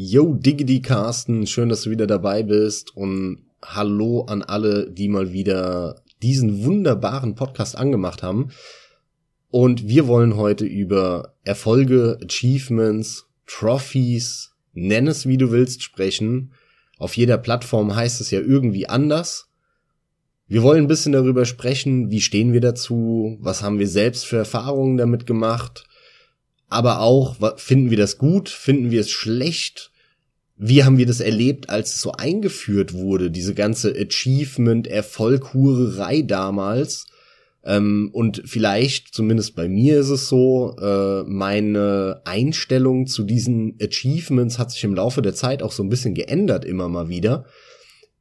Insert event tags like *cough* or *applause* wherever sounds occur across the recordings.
Yo, Diggity Carsten, schön, dass du wieder dabei bist und hallo an alle, die mal wieder diesen wunderbaren Podcast angemacht haben. Und wir wollen heute über Erfolge, Achievements, Trophies, nenn es wie du willst sprechen. Auf jeder Plattform heißt es ja irgendwie anders. Wir wollen ein bisschen darüber sprechen, wie stehen wir dazu, was haben wir selbst für Erfahrungen damit gemacht, aber auch, finden wir das gut, finden wir es schlecht, wie haben wir das erlebt, als es so eingeführt wurde, diese ganze Achievement-Erfolghurerei damals. Ähm, und vielleicht, zumindest bei mir ist es so, äh, meine Einstellung zu diesen Achievements hat sich im Laufe der Zeit auch so ein bisschen geändert, immer mal wieder.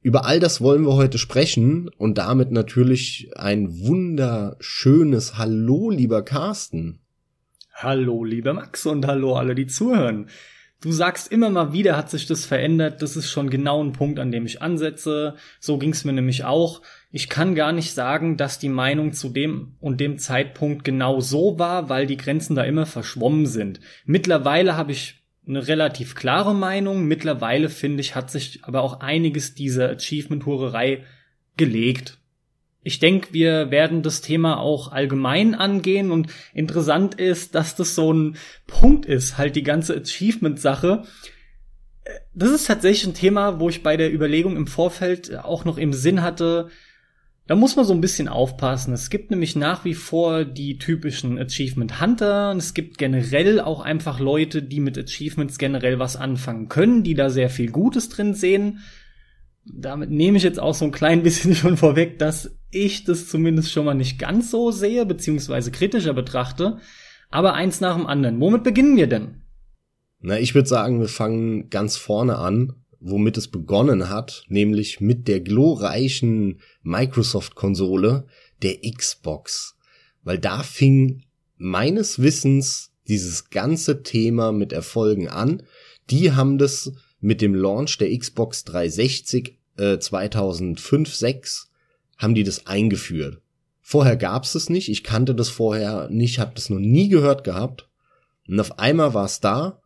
Über all das wollen wir heute sprechen und damit natürlich ein wunderschönes Hallo, lieber Carsten. Hallo, lieber Max und hallo alle, die zuhören. Du sagst immer mal wieder, hat sich das verändert. Das ist schon genau ein Punkt, an dem ich ansetze. So ging es mir nämlich auch. Ich kann gar nicht sagen, dass die Meinung zu dem und dem Zeitpunkt genau so war, weil die Grenzen da immer verschwommen sind. Mittlerweile habe ich eine relativ klare Meinung. Mittlerweile finde ich, hat sich aber auch einiges dieser Achievement-Hurerei gelegt ich denke, wir werden das Thema auch allgemein angehen und interessant ist, dass das so ein Punkt ist, halt die ganze Achievement-Sache. Das ist tatsächlich ein Thema, wo ich bei der Überlegung im Vorfeld auch noch im Sinn hatte, da muss man so ein bisschen aufpassen. Es gibt nämlich nach wie vor die typischen Achievement Hunter und es gibt generell auch einfach Leute, die mit Achievements generell was anfangen können, die da sehr viel Gutes drin sehen damit nehme ich jetzt auch so ein klein bisschen *laughs* schon vorweg, dass ich das zumindest schon mal nicht ganz so sehe, beziehungsweise kritischer betrachte. Aber eins nach dem anderen. Womit beginnen wir denn? Na, ich würde sagen, wir fangen ganz vorne an, womit es begonnen hat, nämlich mit der glorreichen Microsoft-Konsole, der Xbox. Weil da fing meines Wissens dieses ganze Thema mit Erfolgen an. Die haben das mit dem Launch der Xbox 360 äh, 2005, 6 haben die das eingeführt. Vorher gab's es nicht, ich kannte das vorher nicht, habe das noch nie gehört gehabt. Und auf einmal war es da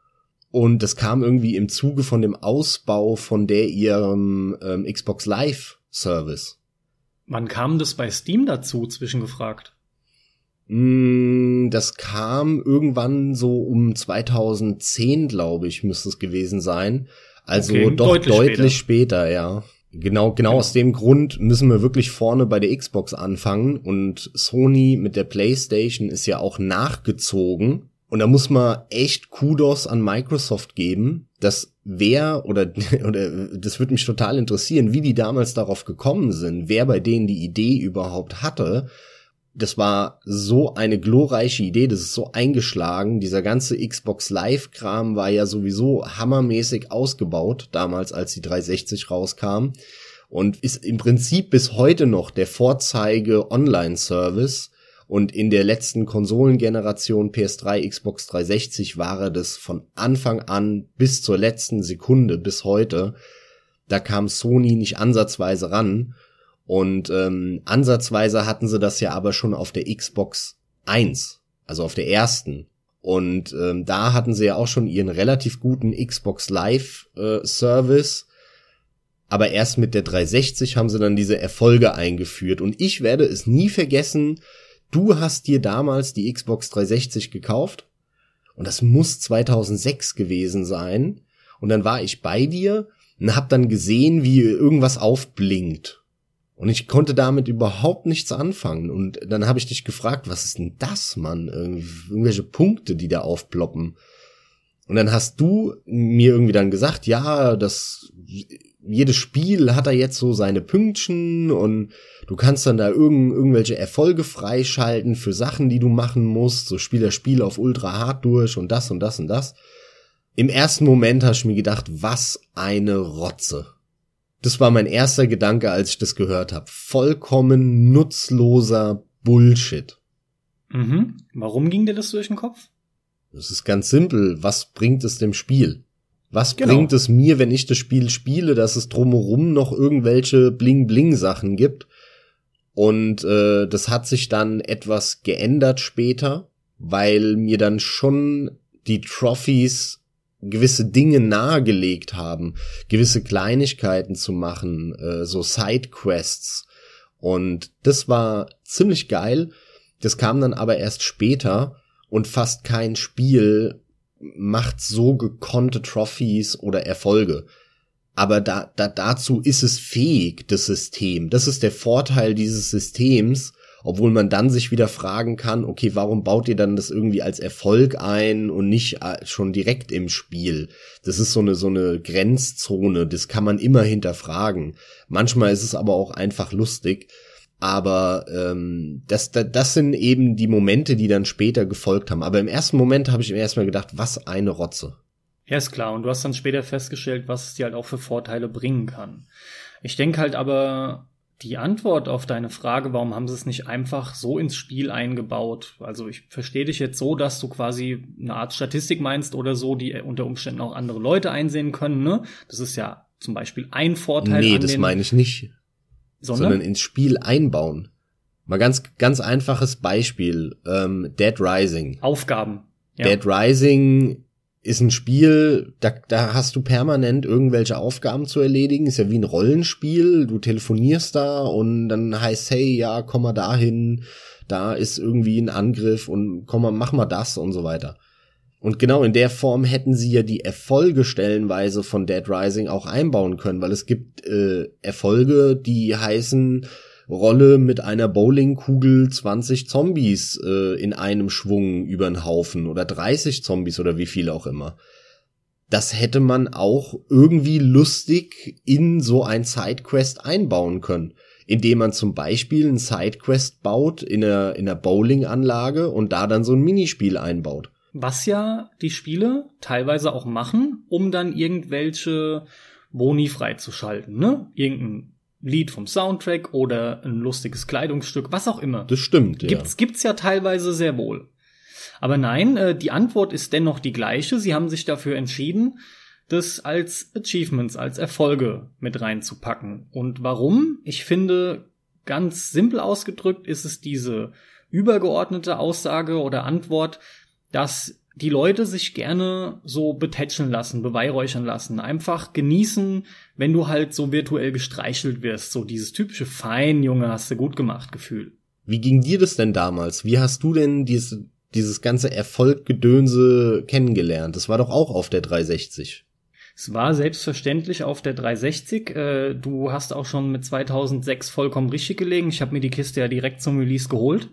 und das kam irgendwie im Zuge von dem Ausbau von der ihrem ähm, Xbox Live Service. Wann kam das bei Steam dazu, zwischengefragt? Mm, das kam irgendwann so um 2010, glaube ich, müsste es gewesen sein. Also okay, doch deutlich, deutlich später. später, ja. Genau, genau aus dem Grund müssen wir wirklich vorne bei der Xbox anfangen. Und Sony mit der PlayStation ist ja auch nachgezogen. Und da muss man echt Kudos an Microsoft geben, dass wer oder, *laughs* oder das würde mich total interessieren, wie die damals darauf gekommen sind, wer bei denen die Idee überhaupt hatte, das war so eine glorreiche Idee, das ist so eingeschlagen. Dieser ganze Xbox Live-Kram war ja sowieso hammermäßig ausgebaut, damals als die 360 rauskam. Und ist im Prinzip bis heute noch der Vorzeige Online-Service. Und in der letzten Konsolengeneration PS3, Xbox 360 war er das von Anfang an bis zur letzten Sekunde bis heute. Da kam Sony nicht ansatzweise ran. Und ähm, ansatzweise hatten sie das ja aber schon auf der Xbox 1, also auf der ersten. Und ähm, da hatten sie ja auch schon ihren relativ guten Xbox Live äh, Service. Aber erst mit der 360 haben sie dann diese Erfolge eingeführt. Und ich werde es nie vergessen, du hast dir damals die Xbox 360 gekauft. Und das muss 2006 gewesen sein. Und dann war ich bei dir und hab dann gesehen, wie irgendwas aufblinkt. Und ich konnte damit überhaupt nichts anfangen. Und dann habe ich dich gefragt, was ist denn das, Mann? Irgendwelche Punkte, die da aufploppen. Und dann hast du mir irgendwie dann gesagt, ja, das jedes Spiel hat da jetzt so seine Pünktchen und du kannst dann da irgend, irgendwelche Erfolge freischalten für Sachen, die du machen musst. So spiel das Spiel auf ultra hart durch und das und das und das. Im ersten Moment hast du mir gedacht, was eine Rotze. Das war mein erster Gedanke, als ich das gehört habe. Vollkommen nutzloser Bullshit. Mhm. Warum ging dir das durch den Kopf? Das ist ganz simpel. Was bringt es dem Spiel? Was genau. bringt es mir, wenn ich das Spiel spiele, dass es drumherum noch irgendwelche Bling-Bling-Sachen gibt? Und äh, das hat sich dann etwas geändert später, weil mir dann schon die Trophies gewisse Dinge nahegelegt haben, gewisse Kleinigkeiten zu machen, äh, so Sidequests. Und das war ziemlich geil. Das kam dann aber erst später und fast kein Spiel macht so gekonnte Trophies oder Erfolge. Aber da, da, dazu ist es fähig, das System. Das ist der Vorteil dieses Systems, obwohl man dann sich wieder fragen kann, okay, warum baut ihr dann das irgendwie als Erfolg ein und nicht äh, schon direkt im Spiel? Das ist so eine, so eine Grenzzone, das kann man immer hinterfragen. Manchmal ist es aber auch einfach lustig. Aber ähm, das, das, das sind eben die Momente, die dann später gefolgt haben. Aber im ersten Moment habe ich mir erstmal gedacht, was eine Rotze. Ja, ist klar. Und du hast dann später festgestellt, was es dir halt auch für Vorteile bringen kann. Ich denke halt aber, die Antwort auf deine Frage, warum haben sie es nicht einfach so ins Spiel eingebaut? Also ich verstehe dich jetzt so, dass du quasi eine Art Statistik meinst oder so, die unter Umständen auch andere Leute einsehen können. Ne? Das ist ja zum Beispiel ein Vorteil. Nee, das meine ich nicht. Sondern? sondern ins Spiel einbauen. Mal ganz, ganz einfaches Beispiel. Ähm, Dead Rising. Aufgaben. Ja. Dead Rising ist ein Spiel, da, da hast du permanent irgendwelche Aufgaben zu erledigen. Ist ja wie ein Rollenspiel. Du telefonierst da und dann heißt, hey, ja, komm mal dahin. Da ist irgendwie ein Angriff und komm mal, mach mal das und so weiter. Und genau in der Form hätten sie ja die Erfolge stellenweise von Dead Rising auch einbauen können, weil es gibt äh, Erfolge, die heißen, Rolle mit einer Bowlingkugel 20 Zombies äh, in einem Schwung über den Haufen oder 30 Zombies oder wie viel auch immer. Das hätte man auch irgendwie lustig in so ein Sidequest einbauen können, indem man zum Beispiel ein Sidequest baut in einer, in einer Bowlinganlage und da dann so ein Minispiel einbaut. Was ja die Spiele teilweise auch machen, um dann irgendwelche Boni freizuschalten, ne? Irgendein Lied vom Soundtrack oder ein lustiges Kleidungsstück, was auch immer. Das stimmt, ja. Gibt's, gibt's ja teilweise sehr wohl. Aber nein, äh, die Antwort ist dennoch die gleiche. Sie haben sich dafür entschieden, das als Achievements, als Erfolge mit reinzupacken. Und warum? Ich finde, ganz simpel ausgedrückt ist es diese übergeordnete Aussage oder Antwort, dass die Leute sich gerne so betätscheln lassen, beweihräuchern lassen, einfach genießen, wenn du halt so virtuell gestreichelt wirst, so dieses typische Fein, Junge, hast du gut gemacht Gefühl. Wie ging dir das denn damals? Wie hast du denn dieses, dieses ganze Erfolggedönse kennengelernt? Das war doch auch auf der 360. Es war selbstverständlich auf der 360. Äh, du hast auch schon mit 2006 vollkommen richtig gelegen. Ich habe mir die Kiste ja direkt zum Release geholt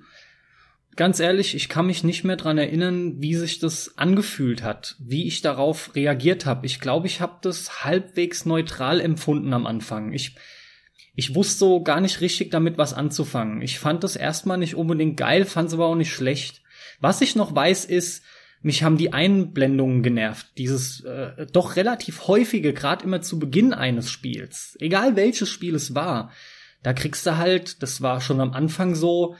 ganz ehrlich, ich kann mich nicht mehr dran erinnern, wie sich das angefühlt hat, wie ich darauf reagiert habe. Ich glaube, ich habe das halbwegs neutral empfunden am Anfang. Ich ich wusste so gar nicht richtig damit was anzufangen. Ich fand das erstmal nicht unbedingt geil, fand es aber auch nicht schlecht. Was ich noch weiß ist, mich haben die Einblendungen genervt. Dieses äh, doch relativ häufige, gerade immer zu Beginn eines Spiels. Egal welches Spiel es war. Da kriegst du halt, das war schon am Anfang so,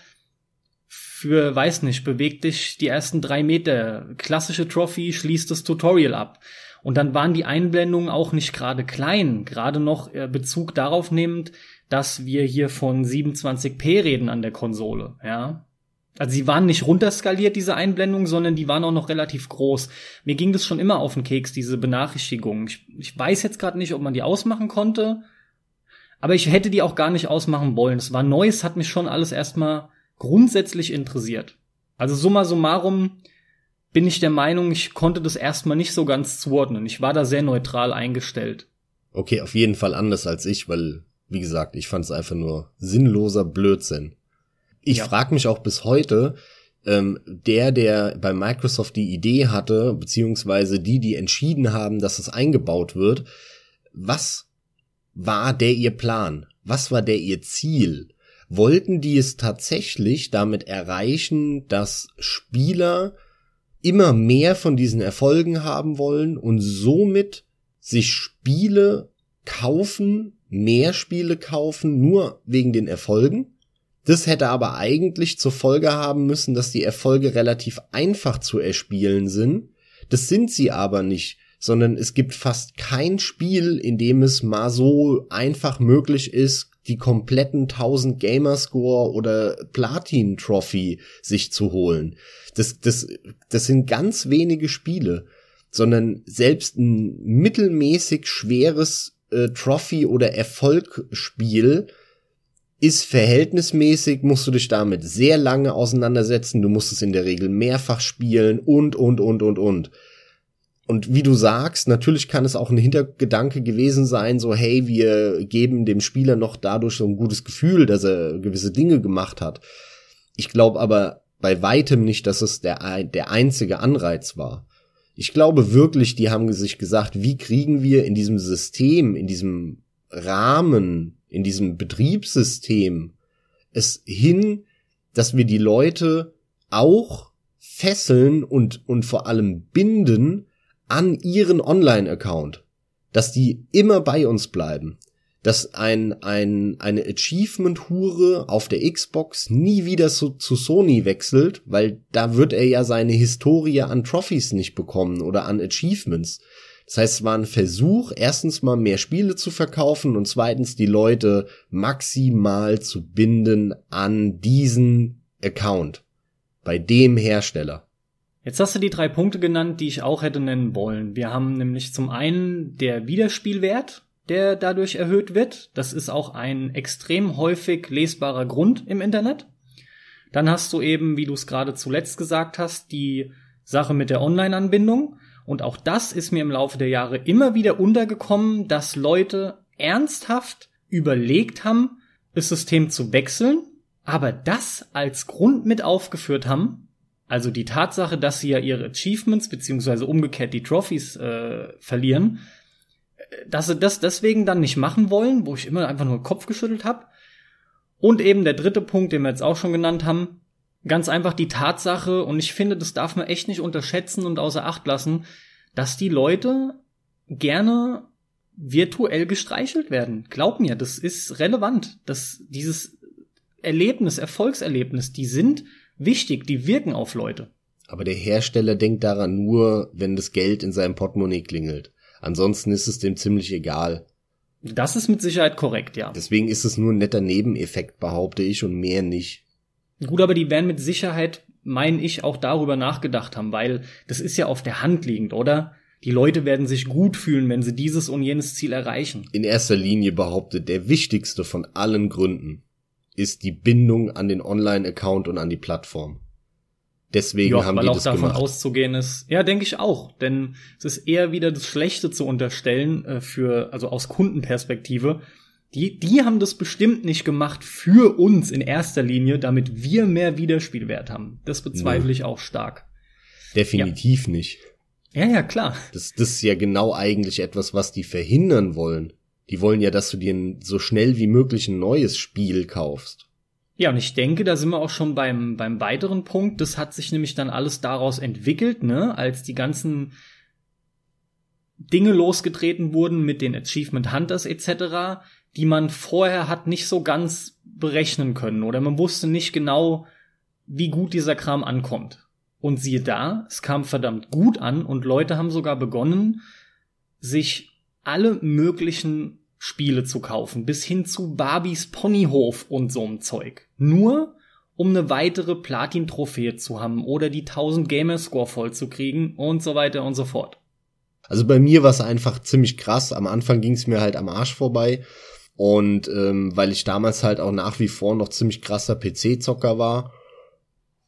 für, weiß nicht, beweg dich die ersten drei Meter. Klassische Trophy schließt das Tutorial ab. Und dann waren die Einblendungen auch nicht gerade klein, gerade noch äh, Bezug darauf nehmend, dass wir hier von 27p reden an der Konsole, ja. Also sie waren nicht runterskaliert, diese Einblendungen, sondern die waren auch noch relativ groß. Mir ging das schon immer auf den Keks, diese Benachrichtigungen. Ich, ich weiß jetzt gerade nicht, ob man die ausmachen konnte, aber ich hätte die auch gar nicht ausmachen wollen. Es war Neues, hat mich schon alles erstmal grundsätzlich interessiert. Also summa summarum bin ich der Meinung, ich konnte das erstmal nicht so ganz zuordnen. Ich war da sehr neutral eingestellt. Okay, auf jeden Fall anders als ich, weil, wie gesagt, ich fand es einfach nur sinnloser Blödsinn. Ich ja. frage mich auch bis heute, ähm, der, der bei Microsoft die Idee hatte, beziehungsweise die, die entschieden haben, dass es eingebaut wird, was war der ihr Plan? Was war der ihr Ziel? Wollten die es tatsächlich damit erreichen, dass Spieler immer mehr von diesen Erfolgen haben wollen und somit sich Spiele kaufen, mehr Spiele kaufen, nur wegen den Erfolgen. Das hätte aber eigentlich zur Folge haben müssen, dass die Erfolge relativ einfach zu erspielen sind. Das sind sie aber nicht, sondern es gibt fast kein Spiel, in dem es mal so einfach möglich ist, die kompletten 1000 Gamerscore oder Platin Trophy sich zu holen. Das, das, das sind ganz wenige Spiele. sondern selbst ein mittelmäßig schweres äh, Trophy- oder Erfolgspiel ist verhältnismäßig, musst du dich damit sehr lange auseinandersetzen, du musst es in der Regel mehrfach spielen und, und, und, und, und. Und wie du sagst, natürlich kann es auch ein Hintergedanke gewesen sein, so hey, wir geben dem Spieler noch dadurch so ein gutes Gefühl, dass er gewisse Dinge gemacht hat. Ich glaube aber bei weitem nicht, dass es der, der einzige Anreiz war. Ich glaube wirklich, die haben sich gesagt, wie kriegen wir in diesem System, in diesem Rahmen, in diesem Betriebssystem es hin, dass wir die Leute auch fesseln und, und vor allem binden, an ihren Online-Account, dass die immer bei uns bleiben, dass ein, ein, eine Achievement-Hure auf der Xbox nie wieder zu, zu Sony wechselt, weil da wird er ja seine Historie an Trophies nicht bekommen oder an Achievements. Das heißt, es war ein Versuch, erstens mal mehr Spiele zu verkaufen und zweitens die Leute maximal zu binden an diesen Account bei dem Hersteller. Jetzt hast du die drei Punkte genannt, die ich auch hätte nennen wollen. Wir haben nämlich zum einen der Wiederspielwert, der dadurch erhöht wird. Das ist auch ein extrem häufig lesbarer Grund im Internet. Dann hast du eben, wie du es gerade zuletzt gesagt hast, die Sache mit der Online-Anbindung. Und auch das ist mir im Laufe der Jahre immer wieder untergekommen, dass Leute ernsthaft überlegt haben, das System zu wechseln, aber das als Grund mit aufgeführt haben, also die Tatsache, dass sie ja ihre Achievements beziehungsweise umgekehrt die Trophies äh, verlieren, dass sie das deswegen dann nicht machen wollen, wo ich immer einfach nur Kopf geschüttelt habe. Und eben der dritte Punkt, den wir jetzt auch schon genannt haben, ganz einfach die Tatsache, und ich finde, das darf man echt nicht unterschätzen und außer Acht lassen, dass die Leute gerne virtuell gestreichelt werden. Glaub mir, das ist relevant. dass dieses Erlebnis, Erfolgserlebnis, die sind wichtig, die wirken auf Leute. Aber der Hersteller denkt daran nur, wenn das Geld in seinem Portemonnaie klingelt. Ansonsten ist es dem ziemlich egal. Das ist mit Sicherheit korrekt, ja. Deswegen ist es nur ein netter Nebeneffekt, behaupte ich, und mehr nicht. Gut, aber die werden mit Sicherheit, meine ich, auch darüber nachgedacht haben, weil das ist ja auf der Hand liegend, oder? Die Leute werden sich gut fühlen, wenn sie dieses und jenes Ziel erreichen. In erster Linie behauptet der wichtigste von allen Gründen, ist die Bindung an den Online-Account und an die Plattform. Deswegen ja, haben weil die auch das davon gemacht. auszugehen ist. Ja, denke ich auch, denn es ist eher wieder das Schlechte zu unterstellen äh, für also aus Kundenperspektive. Die die haben das bestimmt nicht gemacht für uns in erster Linie, damit wir mehr Wiederspielwert haben. Das bezweifle nee. ich auch stark. Definitiv ja. nicht. Ja, ja, klar. Das, das ist ja genau eigentlich etwas, was die verhindern wollen. Die wollen ja, dass du dir so schnell wie möglich ein neues Spiel kaufst. Ja, und ich denke, da sind wir auch schon beim, beim weiteren Punkt. Das hat sich nämlich dann alles daraus entwickelt, ne, als die ganzen Dinge losgetreten wurden mit den Achievement Hunters etc., die man vorher hat nicht so ganz berechnen können oder man wusste nicht genau, wie gut dieser Kram ankommt. Und siehe da, es kam verdammt gut an und Leute haben sogar begonnen, sich alle möglichen Spiele zu kaufen, bis hin zu Barbies Ponyhof und so'm Zeug. Nur um eine weitere Platin-Trophäe zu haben oder die 1000 Gamerscore voll zu kriegen und so weiter und so fort. Also bei mir war es einfach ziemlich krass. Am Anfang ging es mir halt am Arsch vorbei. Und ähm, weil ich damals halt auch nach wie vor noch ziemlich krasser PC-Zocker war.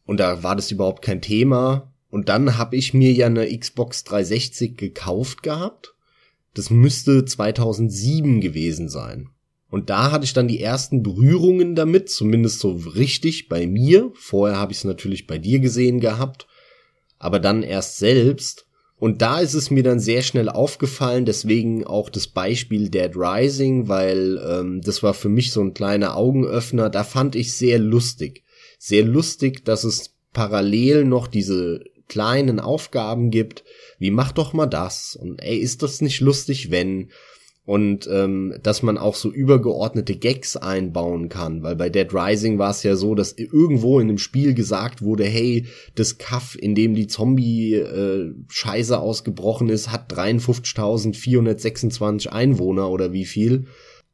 Und da war das überhaupt kein Thema. Und dann habe ich mir ja eine Xbox 360 gekauft gehabt. Das müsste 2007 gewesen sein. Und da hatte ich dann die ersten Berührungen damit, zumindest so richtig bei mir. Vorher habe ich es natürlich bei dir gesehen gehabt, aber dann erst selbst. Und da ist es mir dann sehr schnell aufgefallen, deswegen auch das Beispiel Dead Rising, weil ähm, das war für mich so ein kleiner Augenöffner. Da fand ich sehr lustig. Sehr lustig, dass es parallel noch diese kleinen Aufgaben gibt, wie mach doch mal das und ey, ist das nicht lustig, wenn und ähm, dass man auch so übergeordnete Gags einbauen kann, weil bei Dead Rising war es ja so, dass irgendwo in dem Spiel gesagt wurde, hey, das Kaff, in dem die Zombie äh, Scheiße ausgebrochen ist, hat 53.426 Einwohner oder wie viel.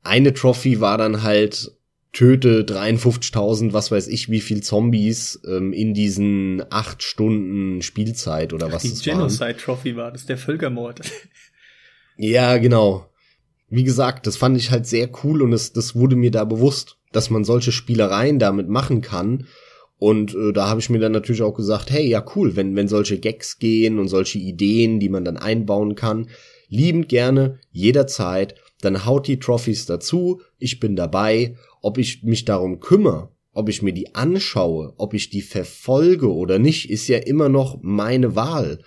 Eine Trophy war dann halt töte 53.000, was weiß ich, wie viel Zombies ähm, in diesen acht Stunden Spielzeit oder was Die Genocide Trophy war, das ist der Völkermord. *laughs* ja, genau. Wie gesagt, das fand ich halt sehr cool und das, das wurde mir da bewusst, dass man solche Spielereien damit machen kann. Und äh, da habe ich mir dann natürlich auch gesagt, hey, ja cool, wenn, wenn solche Gags gehen und solche Ideen, die man dann einbauen kann, liebend gerne, jederzeit, dann haut die Trophys dazu, ich bin dabei, ob ich mich darum kümmere, ob ich mir die anschaue, ob ich die verfolge oder nicht, ist ja immer noch meine Wahl.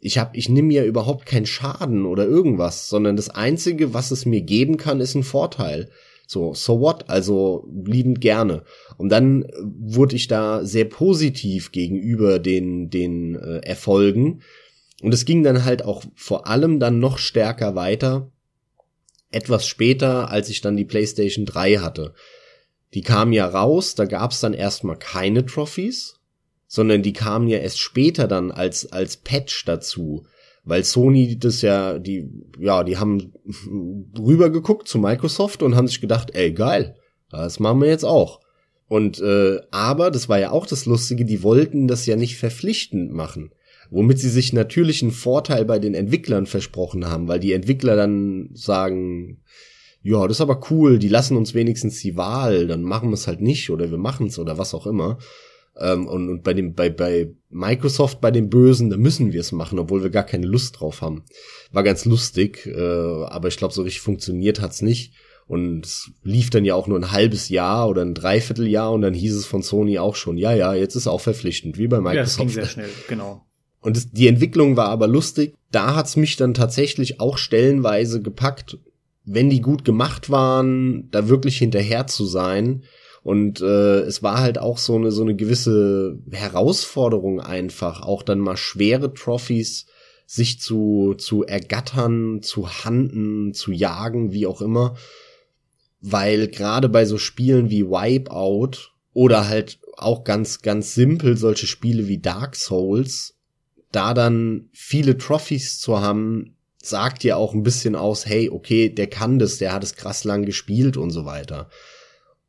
Ich hab, ich nehme ja überhaupt keinen Schaden oder irgendwas, sondern das einzige, was es mir geben kann, ist ein Vorteil. So, so what? Also liebend gerne. Und dann äh, wurde ich da sehr positiv gegenüber den, den äh, Erfolgen. Und es ging dann halt auch vor allem dann noch stärker weiter. Etwas später, als ich dann die PlayStation 3 hatte. Die kam ja raus, da gab's dann erstmal keine Trophies, sondern die kamen ja erst später dann als, als Patch dazu weil Sony das ja, die, ja, die haben *laughs* rübergeguckt zu Microsoft und haben sich gedacht, ey, geil, das machen wir jetzt auch. Und äh, aber, das war ja auch das Lustige, die wollten das ja nicht verpflichtend machen. Womit sie sich natürlich einen Vorteil bei den Entwicklern versprochen haben, weil die Entwickler dann sagen, ja, das ist aber cool, die lassen uns wenigstens die Wahl, dann machen wir es halt nicht oder wir machen es oder was auch immer. Ähm, und, und bei dem, bei, bei Microsoft, bei den Bösen, da müssen wir es machen, obwohl wir gar keine Lust drauf haben. War ganz lustig, äh, aber ich glaube, so richtig funktioniert hat's nicht. Und es lief dann ja auch nur ein halbes Jahr oder ein Dreivierteljahr und dann hieß es von Sony auch schon, ja, ja, jetzt ist auch verpflichtend, wie bei Microsoft. Ja, das ging sehr schnell, genau. Und das, die Entwicklung war aber lustig. Da hat's mich dann tatsächlich auch stellenweise gepackt, wenn die gut gemacht waren, da wirklich hinterher zu sein und äh, es war halt auch so eine so eine gewisse Herausforderung einfach, auch dann mal schwere Trophys sich zu zu ergattern, zu handen, zu jagen, wie auch immer, weil gerade bei so Spielen wie Wipeout oder halt auch ganz ganz simpel solche Spiele wie Dark Souls, da dann viele Trophys zu haben, sagt ja auch ein bisschen aus, hey, okay, der kann das, der hat es krass lang gespielt und so weiter.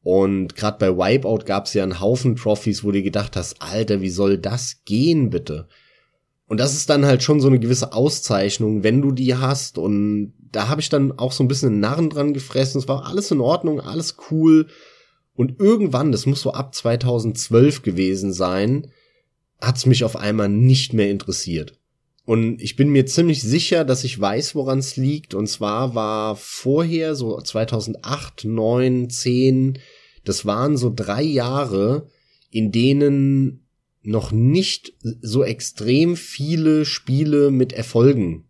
Und gerade bei Wipeout gab es ja einen Haufen Trophys, wo du gedacht hast, Alter, wie soll das gehen, bitte? Und das ist dann halt schon so eine gewisse Auszeichnung, wenn du die hast. Und da habe ich dann auch so ein bisschen Narren dran gefressen. Es war alles in Ordnung, alles cool. Und irgendwann, das muss so ab 2012 gewesen sein, hat's mich auf einmal nicht mehr interessiert. Und ich bin mir ziemlich sicher, dass ich weiß, woran es liegt. Und zwar war vorher, so 2008, 9, 10, das waren so drei Jahre, in denen noch nicht so extrem viele Spiele mit Erfolgen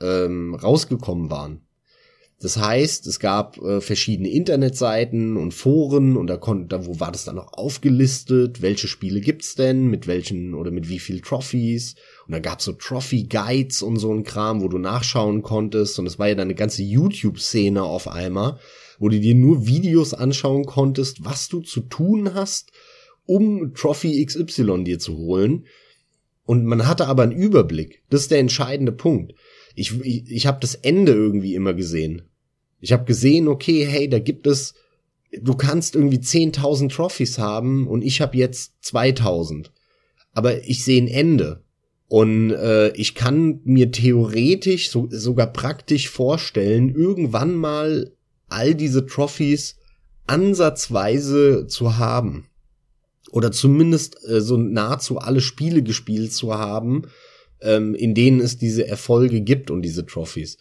ähm, rausgekommen waren. Das heißt, es gab äh, verschiedene Internetseiten und Foren und da konnte, da wo war das dann noch aufgelistet, welche Spiele gibt's denn, mit welchen oder mit wie viel Trophies? Und da gab's so Trophy Guides und so ein Kram, wo du nachschauen konntest. Und es war ja dann eine ganze YouTube Szene auf einmal, wo du dir nur Videos anschauen konntest, was du zu tun hast, um Trophy XY dir zu holen. Und man hatte aber einen Überblick. Das ist der entscheidende Punkt ich, ich, ich habe das Ende irgendwie immer gesehen. Ich habe gesehen, okay, hey, da gibt es, du kannst irgendwie 10.000 Trophys haben und ich habe jetzt 2.000. Aber ich sehe ein Ende. Und äh, ich kann mir theoretisch, so, sogar praktisch vorstellen, irgendwann mal all diese Trophys ansatzweise zu haben. Oder zumindest äh, so nahezu alle Spiele gespielt zu haben, ähm, in denen es diese Erfolge gibt und diese Trophys.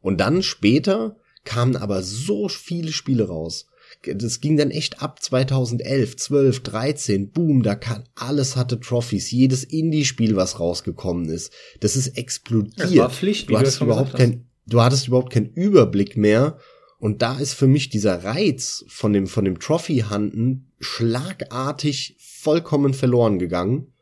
Und dann später kamen aber so viele Spiele raus. Das ging dann echt ab 2011, 12, 13, boom, da kann, alles hatte Trophys, jedes Indie-Spiel, was rausgekommen ist, das ist explodiert. Das war Pflicht, du hattest überhaupt kein, du hattest überhaupt keinen Überblick mehr. Und da ist für mich dieser Reiz von dem, von dem Trophy-Handen schlagartig vollkommen verloren gegangen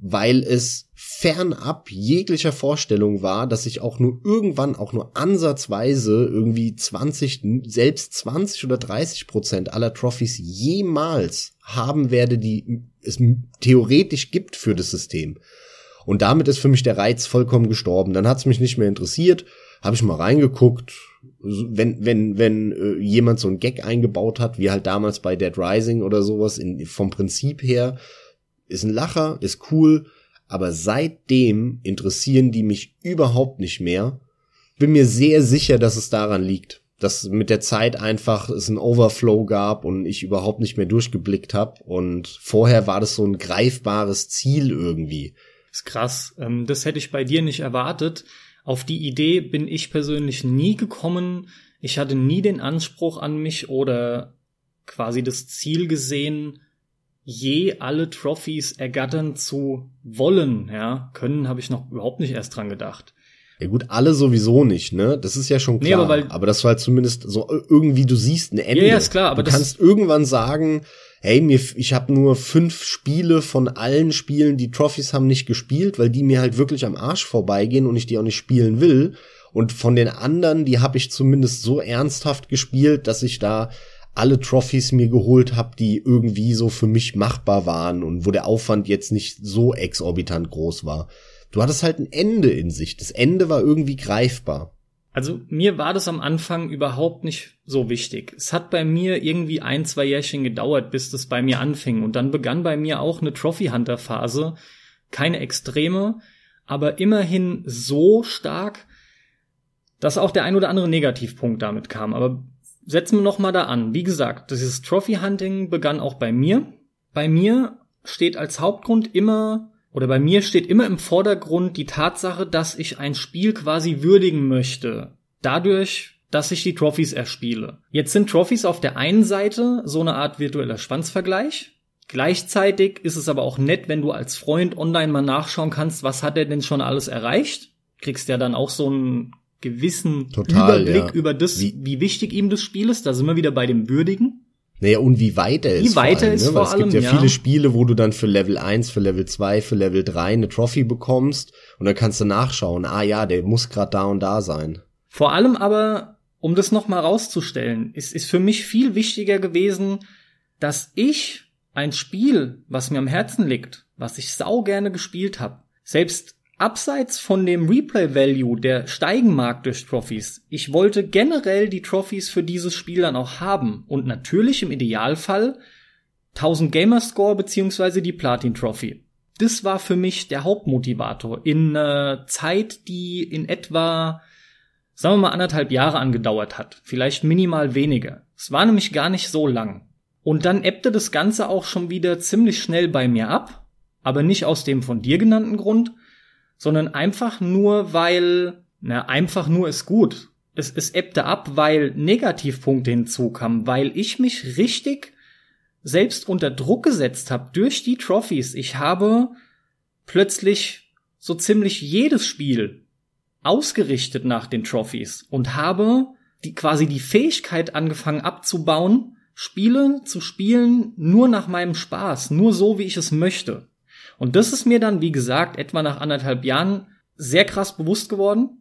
weil es fernab jeglicher Vorstellung war, dass ich auch nur irgendwann auch nur ansatzweise irgendwie 20, selbst 20 oder 30 Prozent aller Trophys jemals haben werde, die es theoretisch gibt für das System. Und damit ist für mich der Reiz vollkommen gestorben. Dann hat es mich nicht mehr interessiert, habe ich mal reingeguckt, wenn, wenn, wenn äh, jemand so ein Gag eingebaut hat, wie halt damals bei Dead Rising oder sowas, in, vom Prinzip her, ist ein Lacher, ist cool, aber seitdem interessieren die mich überhaupt nicht mehr. Bin mir sehr sicher, dass es daran liegt, dass mit der Zeit einfach es ein Overflow gab und ich überhaupt nicht mehr durchgeblickt habe. Und vorher war das so ein greifbares Ziel irgendwie. ist krass. Ähm, das hätte ich bei dir nicht erwartet. Auf die Idee bin ich persönlich nie gekommen. Ich hatte nie den Anspruch an mich oder quasi das Ziel gesehen, je alle Trophys ergattern zu wollen. Ja, können habe ich noch überhaupt nicht erst dran gedacht. Ja gut, alle sowieso nicht, ne? Das ist ja schon klar. Nee, aber, weil, aber das war halt zumindest so irgendwie, du siehst ein Ende. Ja, ja ist klar. Aber du kannst irgendwann sagen, hey, mir, ich habe nur fünf Spiele von allen Spielen, die Trophies haben, nicht gespielt, weil die mir halt wirklich am Arsch vorbeigehen und ich die auch nicht spielen will. Und von den anderen, die habe ich zumindest so ernsthaft gespielt, dass ich da alle Trophies mir geholt habe, die irgendwie so für mich machbar waren und wo der Aufwand jetzt nicht so exorbitant groß war. Du hattest halt ein Ende in sich. Das Ende war irgendwie greifbar. Also mir war das am Anfang überhaupt nicht so wichtig. Es hat bei mir irgendwie ein, zwei Jährchen gedauert, bis das bei mir anfing. Und dann begann bei mir auch eine Trophy Hunter Phase. Keine extreme, aber immerhin so stark, dass auch der ein oder andere Negativpunkt damit kam. Aber setzen wir noch mal da an. Wie gesagt, dieses Trophy Hunting begann auch bei mir. Bei mir steht als Hauptgrund immer oder bei mir steht immer im Vordergrund die Tatsache, dass ich ein Spiel quasi würdigen möchte. Dadurch, dass ich die Trophys erspiele. Jetzt sind Trophys auf der einen Seite so eine Art virtueller Schwanzvergleich. Gleichzeitig ist es aber auch nett, wenn du als Freund online mal nachschauen kannst, was hat er denn schon alles erreicht. Kriegst ja dann auch so einen gewissen Total, Überblick ja. über das, wie, wie wichtig ihm das Spiel ist. Da sind wir wieder bei dem Würdigen. Naja, und wie weit er ist. Wie weit er ist ne? vor allem, Es gibt ja, ja, viele Spiele, wo du dann für Level 1, für Level 2, für Level 3 eine Trophy bekommst und dann kannst du nachschauen, ah ja, der muss grad da und da sein. Vor allem aber, um das nochmal rauszustellen, ist, ist für mich viel wichtiger gewesen, dass ich ein Spiel, was mir am Herzen liegt, was ich sau gerne gespielt habe, selbst Abseits von dem Replay-Value, der steigen mag durch Trophies, ich wollte generell die Trophies für dieses Spiel dann auch haben und natürlich im Idealfall 1000 Gamerscore beziehungsweise die Platin-Trophy. Das war für mich der Hauptmotivator in einer Zeit, die in etwa, sagen wir mal, anderthalb Jahre angedauert hat. Vielleicht minimal weniger. Es war nämlich gar nicht so lang. Und dann ebbte das Ganze auch schon wieder ziemlich schnell bei mir ab, aber nicht aus dem von dir genannten Grund, sondern einfach nur, weil, na, einfach nur ist gut. Es, es ebbte ab, weil Negativpunkte hinzukamen, weil ich mich richtig selbst unter Druck gesetzt habe durch die Trophies. Ich habe plötzlich so ziemlich jedes Spiel ausgerichtet nach den Trophies und habe die quasi die Fähigkeit angefangen abzubauen, Spiele zu spielen nur nach meinem Spaß, nur so wie ich es möchte. Und das ist mir dann, wie gesagt, etwa nach anderthalb Jahren sehr krass bewusst geworden.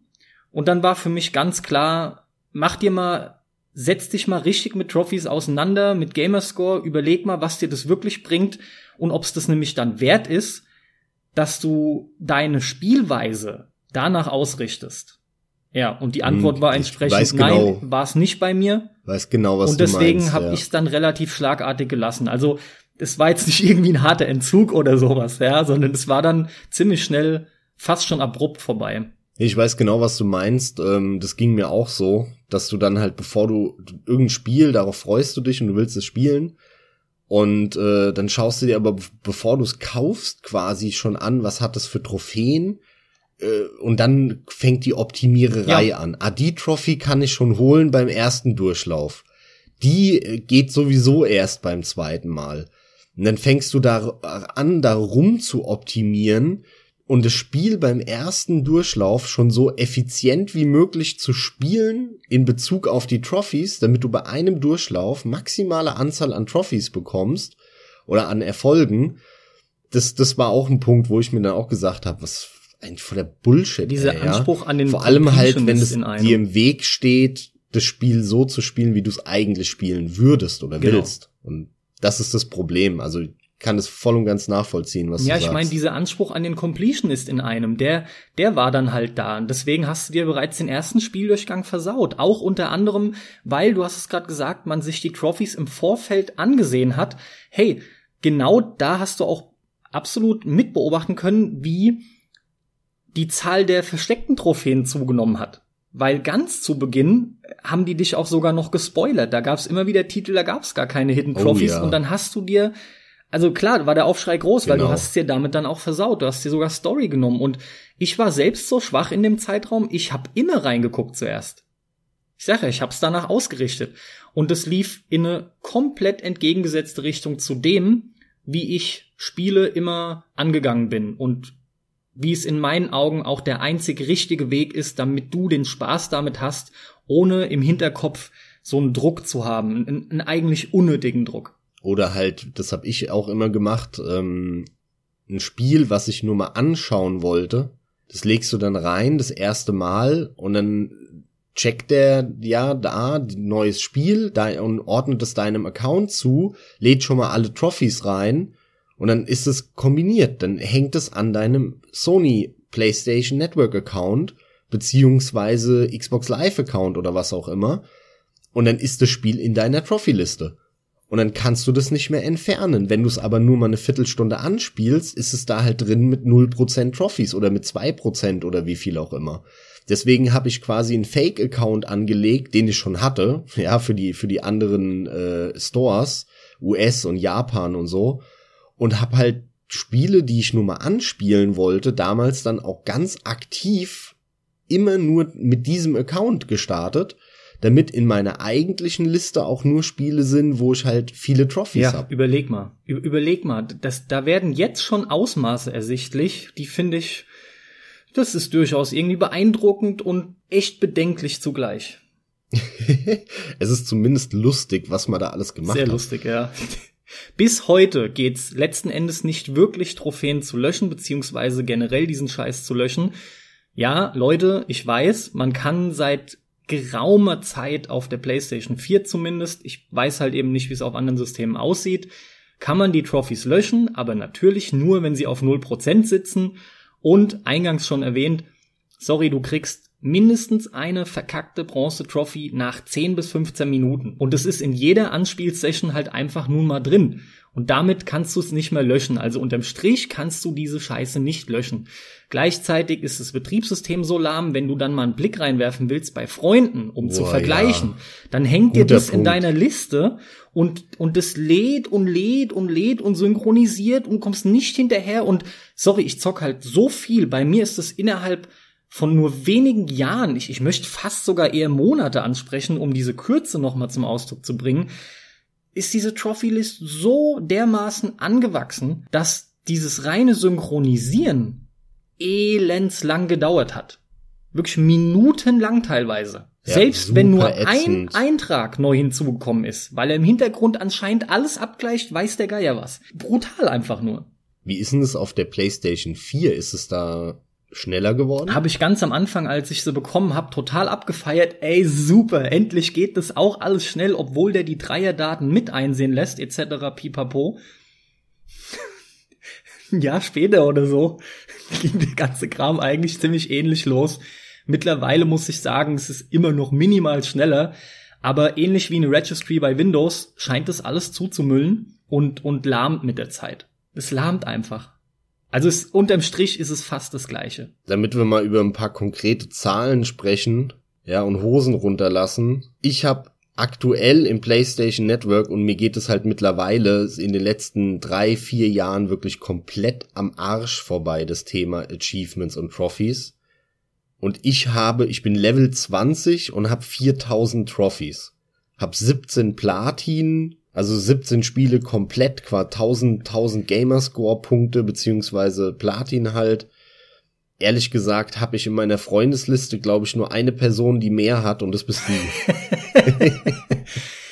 Und dann war für mich ganz klar, mach dir mal, setz dich mal richtig mit Trophies auseinander, mit Gamerscore, überleg mal, was dir das wirklich bringt und ob es das nämlich dann wert ist, dass du deine Spielweise danach ausrichtest. Ja, und die Antwort hm, war entsprechend genau, nein, war es nicht bei mir. Weiß genau, was Und deswegen habe ja. ich es dann relativ schlagartig gelassen. Also es war jetzt nicht irgendwie ein harter Entzug oder sowas, ja, sondern es war dann ziemlich schnell fast schon abrupt vorbei. Ich weiß genau, was du meinst. Ähm, das ging mir auch so, dass du dann halt, bevor du irgendein Spiel, darauf freust du dich und du willst es spielen. Und äh, dann schaust du dir aber, bevor du es kaufst, quasi schon an, was hat es für Trophäen. Äh, und dann fängt die Optimiererei ja. an. Ah, die Trophy kann ich schon holen beim ersten Durchlauf. Die äh, geht sowieso erst beim zweiten Mal. Und dann fängst du da an, da rum zu optimieren und das Spiel beim ersten Durchlauf schon so effizient wie möglich zu spielen in Bezug auf die Trophies, damit du bei einem Durchlauf maximale Anzahl an Trophies bekommst oder an Erfolgen. Das, das war auch ein Punkt, wo ich mir dann auch gesagt habe, was eigentlich vor der Bullshit. Dieser ey, Anspruch an den Vor allem halt, wenn es dir im Weg steht, das Spiel so zu spielen, wie du es eigentlich spielen würdest oder genau. willst. Und das ist das Problem. Also kann es voll und ganz nachvollziehen, was ja, du sagst. Ja, ich meine, dieser Anspruch an den Completionist in einem, der, der war dann halt da. Und deswegen hast du dir bereits den ersten Spieldurchgang versaut. Auch unter anderem, weil, du hast es gerade gesagt, man sich die Trophies im Vorfeld angesehen hat. Hey, genau da hast du auch absolut mitbeobachten können, wie die Zahl der versteckten Trophäen zugenommen hat. Weil ganz zu Beginn haben die dich auch sogar noch gespoilert. Da gab es immer wieder Titel, da gab es gar keine Hidden oh Trophies. Oh, ja. Und dann hast du dir, also klar, war der Aufschrei groß, genau. weil du genau. hast es dir damit dann auch versaut. Du hast dir sogar Story genommen. Und ich war selbst so schwach in dem Zeitraum, ich habe immer reingeguckt zuerst. Ich sage ja, ich hab's danach ausgerichtet. Und es lief in eine komplett entgegengesetzte Richtung zu dem, wie ich Spiele immer angegangen bin und wie es in meinen Augen auch der einzig richtige Weg ist, damit du den Spaß damit hast, ohne im Hinterkopf so einen Druck zu haben, einen, einen eigentlich unnötigen Druck. Oder halt, das habe ich auch immer gemacht, ähm, ein Spiel, was ich nur mal anschauen wollte, das legst du dann rein, das erste Mal, und dann checkt der, ja, da, neues Spiel, da, und ordnet es deinem Account zu, lädt schon mal alle Trophies rein, und dann ist es kombiniert. Dann hängt es an deinem Sony PlayStation Network Account beziehungsweise Xbox Live Account oder was auch immer. Und dann ist das Spiel in deiner Trophy-Liste. Und dann kannst du das nicht mehr entfernen. Wenn du es aber nur mal eine Viertelstunde anspielst, ist es da halt drin mit 0% Trophies oder mit 2% oder wie viel auch immer. Deswegen habe ich quasi einen Fake-Account angelegt, den ich schon hatte, *laughs* ja, für die, für die anderen äh, Stores, US und Japan und so und habe halt Spiele, die ich nur mal anspielen wollte, damals dann auch ganz aktiv immer nur mit diesem Account gestartet, damit in meiner eigentlichen Liste auch nur Spiele sind, wo ich halt viele Trophys ja, habe. Überleg mal, überleg mal, das, da werden jetzt schon Ausmaße ersichtlich, die finde ich, das ist durchaus irgendwie beeindruckend und echt bedenklich zugleich. *laughs* es ist zumindest lustig, was man da alles gemacht Sehr hat. Sehr lustig, ja. Bis heute geht's letzten Endes nicht wirklich, Trophäen zu löschen, beziehungsweise generell diesen Scheiß zu löschen. Ja, Leute, ich weiß, man kann seit geraumer Zeit auf der PlayStation 4 zumindest, ich weiß halt eben nicht, wie es auf anderen Systemen aussieht, kann man die Trophys löschen, aber natürlich nur, wenn sie auf 0% sitzen und eingangs schon erwähnt, sorry, du kriegst mindestens eine verkackte Bronze-Trophy nach 10 bis 15 Minuten. Und es ist in jeder Anspielsession halt einfach nun mal drin. Und damit kannst du es nicht mehr löschen. Also unterm Strich kannst du diese Scheiße nicht löschen. Gleichzeitig ist das Betriebssystem so lahm, wenn du dann mal einen Blick reinwerfen willst bei Freunden, um Boah, zu vergleichen, ja. dann hängt Guter dir das Punkt. in deiner Liste und, und das lädt und lädt und lädt und synchronisiert und kommst nicht hinterher und sorry, ich zock halt so viel. Bei mir ist es innerhalb von nur wenigen Jahren, ich, ich möchte fast sogar eher Monate ansprechen, um diese Kürze nochmal zum Ausdruck zu bringen, ist diese Trophy-List so dermaßen angewachsen, dass dieses reine Synchronisieren elendslang gedauert hat. Wirklich minutenlang teilweise. Ja, Selbst wenn nur ätzend. ein Eintrag neu hinzugekommen ist, weil er im Hintergrund anscheinend alles abgleicht, weiß der Geier was. Brutal einfach nur. Wie ist denn es auf der PlayStation 4? Ist es da schneller geworden? Habe ich ganz am Anfang, als ich sie bekommen habe, total abgefeiert. Ey, super, endlich geht das auch alles schnell, obwohl der die Dreierdaten mit einsehen lässt, etc. pipapo. *laughs* Ein Jahr später oder so *laughs* ging der ganze Kram eigentlich ziemlich ähnlich los. Mittlerweile muss ich sagen, es ist immer noch minimal schneller, aber ähnlich wie eine Registry bei Windows scheint es alles zuzumüllen und, und lahmt mit der Zeit. Es lahmt einfach. Also es, unterm Strich ist es fast das Gleiche. Damit wir mal über ein paar konkrete Zahlen sprechen, ja, und Hosen runterlassen. Ich habe aktuell im PlayStation Network und mir geht es halt mittlerweile in den letzten drei, vier Jahren wirklich komplett am Arsch vorbei, das Thema Achievements und Trophies. Und ich habe, ich bin Level 20 und habe 4000 Trophies. Hab 17 Platin, also 17 Spiele komplett, qua 1000, 1000 Gamerscore-Punkte, beziehungsweise Platin halt. Ehrlich gesagt habe ich in meiner Freundesliste, glaube ich, nur eine Person, die mehr hat und das bist du. *laughs*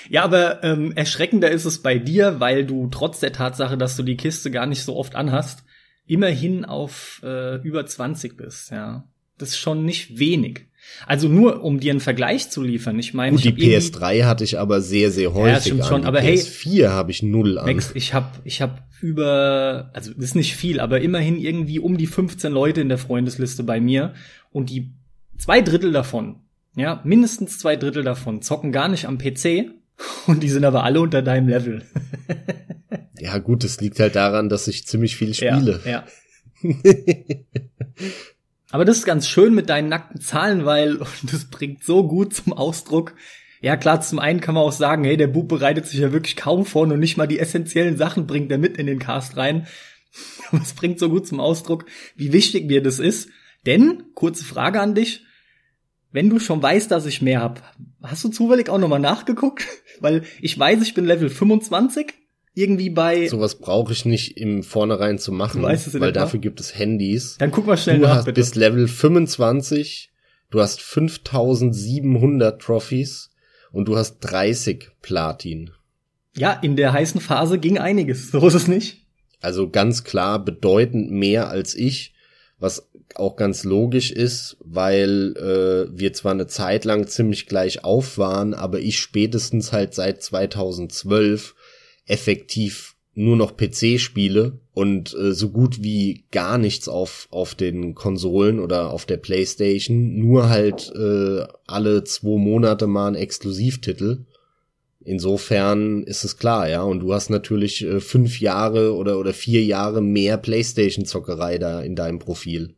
ja, aber ähm, erschreckender ist es bei dir, weil du trotz der Tatsache, dass du die Kiste gar nicht so oft anhast, immerhin auf äh, über 20 bist, ja. Das ist schon nicht wenig. Also nur, um dir einen Vergleich zu liefern. Ich meine, Gut, die PS3 hatte ich aber sehr, sehr häufig. Ja, stimmt schon, aber PS4 hey. PS4 habe ich null an. Max, ich habe ich hab über, also das ist nicht viel, aber immerhin irgendwie um die 15 Leute in der Freundesliste bei mir. Und die zwei Drittel davon, ja, mindestens zwei Drittel davon zocken gar nicht am PC. *laughs* Und die sind aber alle unter deinem Level. *laughs* ja, gut, das liegt halt daran, dass ich ziemlich viel spiele. Ja. ja. *laughs* Aber das ist ganz schön mit deinen nackten Zahlen, weil *laughs* das bringt so gut zum Ausdruck. Ja, klar, zum einen kann man auch sagen, hey, der Bub bereitet sich ja wirklich kaum vor und nicht mal die essentiellen Sachen bringt er mit in den Cast rein. *laughs* Aber es bringt so gut zum Ausdruck, wie wichtig mir das ist. Denn, kurze Frage an dich, wenn du schon weißt, dass ich mehr hab, hast du zufällig auch nochmal nachgeguckt? *laughs* Weil ich weiß, ich bin Level 25 irgendwie bei. Sowas brauche ich nicht im Vornherein zu machen, weil dafür gibt es Handys. Dann guck mal schnell du nach, hast bitte. bis Level 25, du hast 5700 Trophies und du hast 30 Platin. Ja, in der heißen Phase ging einiges, so ist es nicht. Also ganz klar bedeutend mehr als ich, was auch ganz logisch ist, weil äh, wir zwar eine Zeit lang ziemlich gleich auf waren, aber ich spätestens halt seit 2012 effektiv nur noch PC spiele und äh, so gut wie gar nichts auf auf den Konsolen oder auf der PlayStation, nur halt äh, alle zwei Monate mal ein Exklusivtitel. Insofern ist es klar, ja. Und du hast natürlich äh, fünf Jahre oder oder vier Jahre mehr PlayStation-Zockerei da in deinem Profil.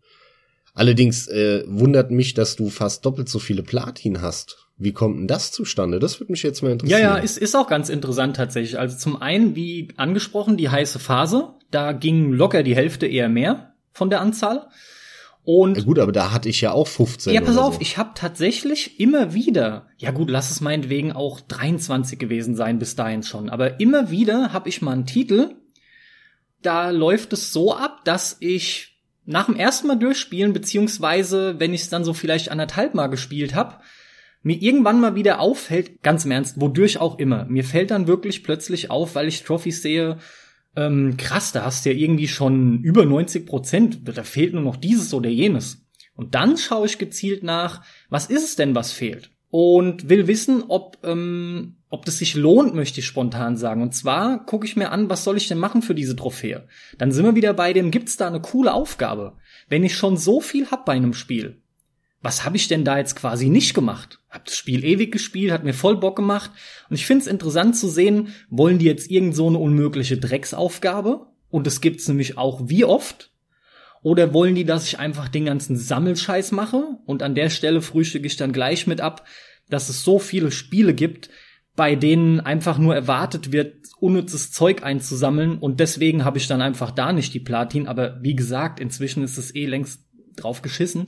Allerdings äh, wundert mich, dass du fast doppelt so viele Platin hast. Wie kommt denn das zustande? Das würde mich jetzt mal interessieren. Ja, ja, ist, ist auch ganz interessant tatsächlich. Also zum einen, wie angesprochen, die heiße Phase. Da ging locker die Hälfte eher mehr von der Anzahl. Und ja gut, aber da hatte ich ja auch 15. Ja, pass auf, so. ich habe tatsächlich immer wieder, ja gut, lass es meinetwegen auch 23 gewesen sein bis dahin schon, aber immer wieder habe ich mal einen Titel, da läuft es so ab, dass ich nach dem ersten Mal durchspielen, beziehungsweise wenn ich es dann so vielleicht anderthalb Mal gespielt habe, mir irgendwann mal wieder auffällt, ganz im Ernst, wodurch auch immer, mir fällt dann wirklich plötzlich auf, weil ich Trophys sehe, ähm, krass, da hast du ja irgendwie schon über 90 Prozent, da fehlt nur noch dieses oder jenes. Und dann schaue ich gezielt nach, was ist es denn, was fehlt? Und will wissen, ob, ähm, ob das sich lohnt, möchte ich spontan sagen. Und zwar gucke ich mir an, was soll ich denn machen für diese Trophäe? Dann sind wir wieder bei dem, gibt's da eine coole Aufgabe? Wenn ich schon so viel hab bei einem Spiel, was habe ich denn da jetzt quasi nicht gemacht? Hab das Spiel ewig gespielt, hat mir voll Bock gemacht. Und ich finde es interessant zu sehen, wollen die jetzt irgend so eine unmögliche Drecksaufgabe? Und es gibt's nämlich auch wie oft? Oder wollen die, dass ich einfach den ganzen Sammelscheiß mache? Und an der Stelle frühstücke ich dann gleich mit ab, dass es so viele Spiele gibt, bei denen einfach nur erwartet wird, unnützes Zeug einzusammeln. Und deswegen habe ich dann einfach da nicht die Platin. Aber wie gesagt, inzwischen ist es eh längst drauf geschissen.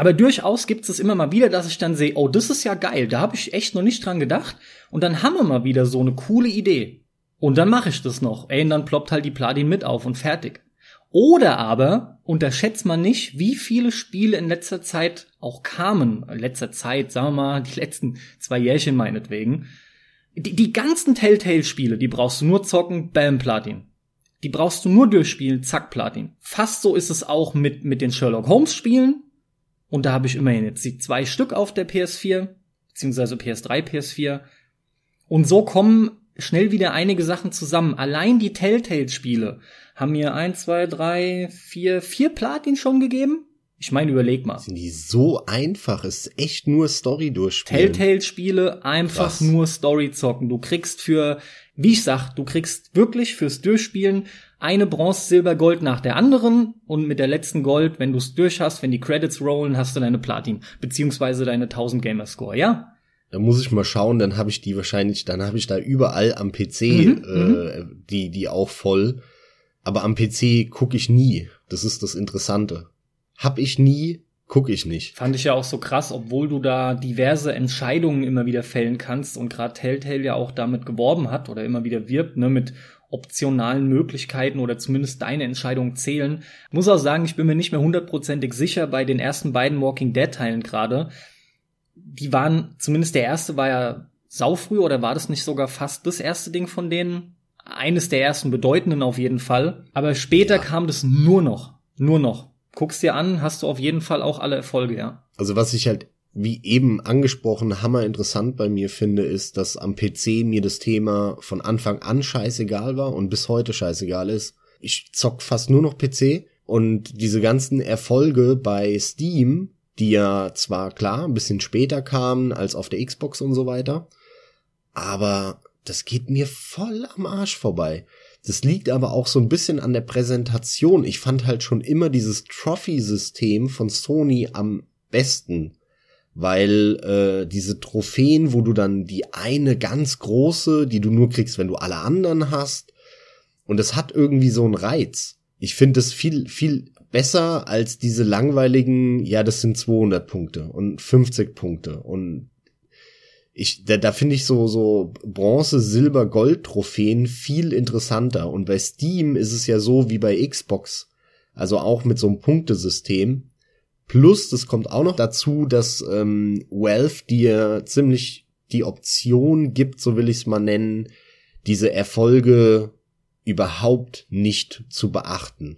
Aber durchaus gibt es immer mal wieder, dass ich dann sehe, oh, das ist ja geil, da habe ich echt noch nicht dran gedacht. Und dann haben wir mal wieder so eine coole Idee. Und dann mache ich das noch. Ey, und dann ploppt halt die Platin mit auf und fertig. Oder aber unterschätzt man nicht, wie viele Spiele in letzter Zeit auch kamen. In letzter Zeit, sagen wir mal, die letzten zwei Jährchen meinetwegen. Die, die ganzen Telltale-Spiele, die brauchst du nur zocken, bam, Platin. Die brauchst du nur durchspielen, zack, Platin. Fast so ist es auch mit, mit den Sherlock Holmes-Spielen. Und da habe ich immerhin jetzt die zwei Stück auf der PS4, beziehungsweise PS3, PS4. Und so kommen schnell wieder einige Sachen zusammen. Allein die Telltale-Spiele haben mir ein, zwei, drei, vier, vier Platin schon gegeben. Ich meine, überleg mal. Sind die so einfach? Ist echt nur Story durchspielen. Telltale-Spiele einfach Krass. nur Story zocken. Du kriegst für, wie ich sag, du kriegst wirklich fürs Durchspielen eine Bronze, Silber, Gold nach der anderen und mit der letzten Gold, wenn du es durch hast, wenn die Credits rollen, hast du deine Platin, beziehungsweise deine 1000 Gamerscore, ja? Da muss ich mal schauen, dann habe ich die wahrscheinlich, dann habe ich da überall am PC mhm, äh, mhm. die die auch voll. Aber am PC gucke ich nie. Das ist das Interessante. Hab ich nie, gucke ich nicht. Fand ich ja auch so krass, obwohl du da diverse Entscheidungen immer wieder fällen kannst und gerade Telltale ja auch damit geworben hat oder immer wieder wirbt, ne, mit optionalen Möglichkeiten oder zumindest deine Entscheidungen zählen. Muss auch sagen, ich bin mir nicht mehr hundertprozentig sicher bei den ersten beiden Walking Dead Teilen gerade. Die waren, zumindest der erste war ja saufrüh oder war das nicht sogar fast das erste Ding von denen? Eines der ersten bedeutenden auf jeden Fall. Aber später ja. kam das nur noch. Nur noch. guck's dir an, hast du auf jeden Fall auch alle Erfolge, ja. Also was ich halt wie eben angesprochen hammer interessant bei mir finde, ist, dass am PC mir das Thema von Anfang an scheißegal war und bis heute scheißegal ist. Ich zock fast nur noch PC und diese ganzen Erfolge bei Steam, die ja zwar klar ein bisschen später kamen als auf der Xbox und so weiter, aber das geht mir voll am Arsch vorbei. Das liegt aber auch so ein bisschen an der Präsentation. Ich fand halt schon immer dieses Trophy-System von Sony am besten, weil äh, diese Trophäen, wo du dann die eine ganz große, die du nur kriegst, wenn du alle anderen hast, und es hat irgendwie so einen Reiz. Ich finde es viel viel besser als diese langweiligen, ja, das sind 200 Punkte und 50 Punkte und ich, da, da finde ich so, so Bronze, Silber, Gold Trophäen viel interessanter. Und bei Steam ist es ja so wie bei Xbox. Also auch mit so einem Punktesystem. Plus, das kommt auch noch dazu, dass ähm, Valve dir ziemlich die Option gibt, so will ich es mal nennen, diese Erfolge überhaupt nicht zu beachten.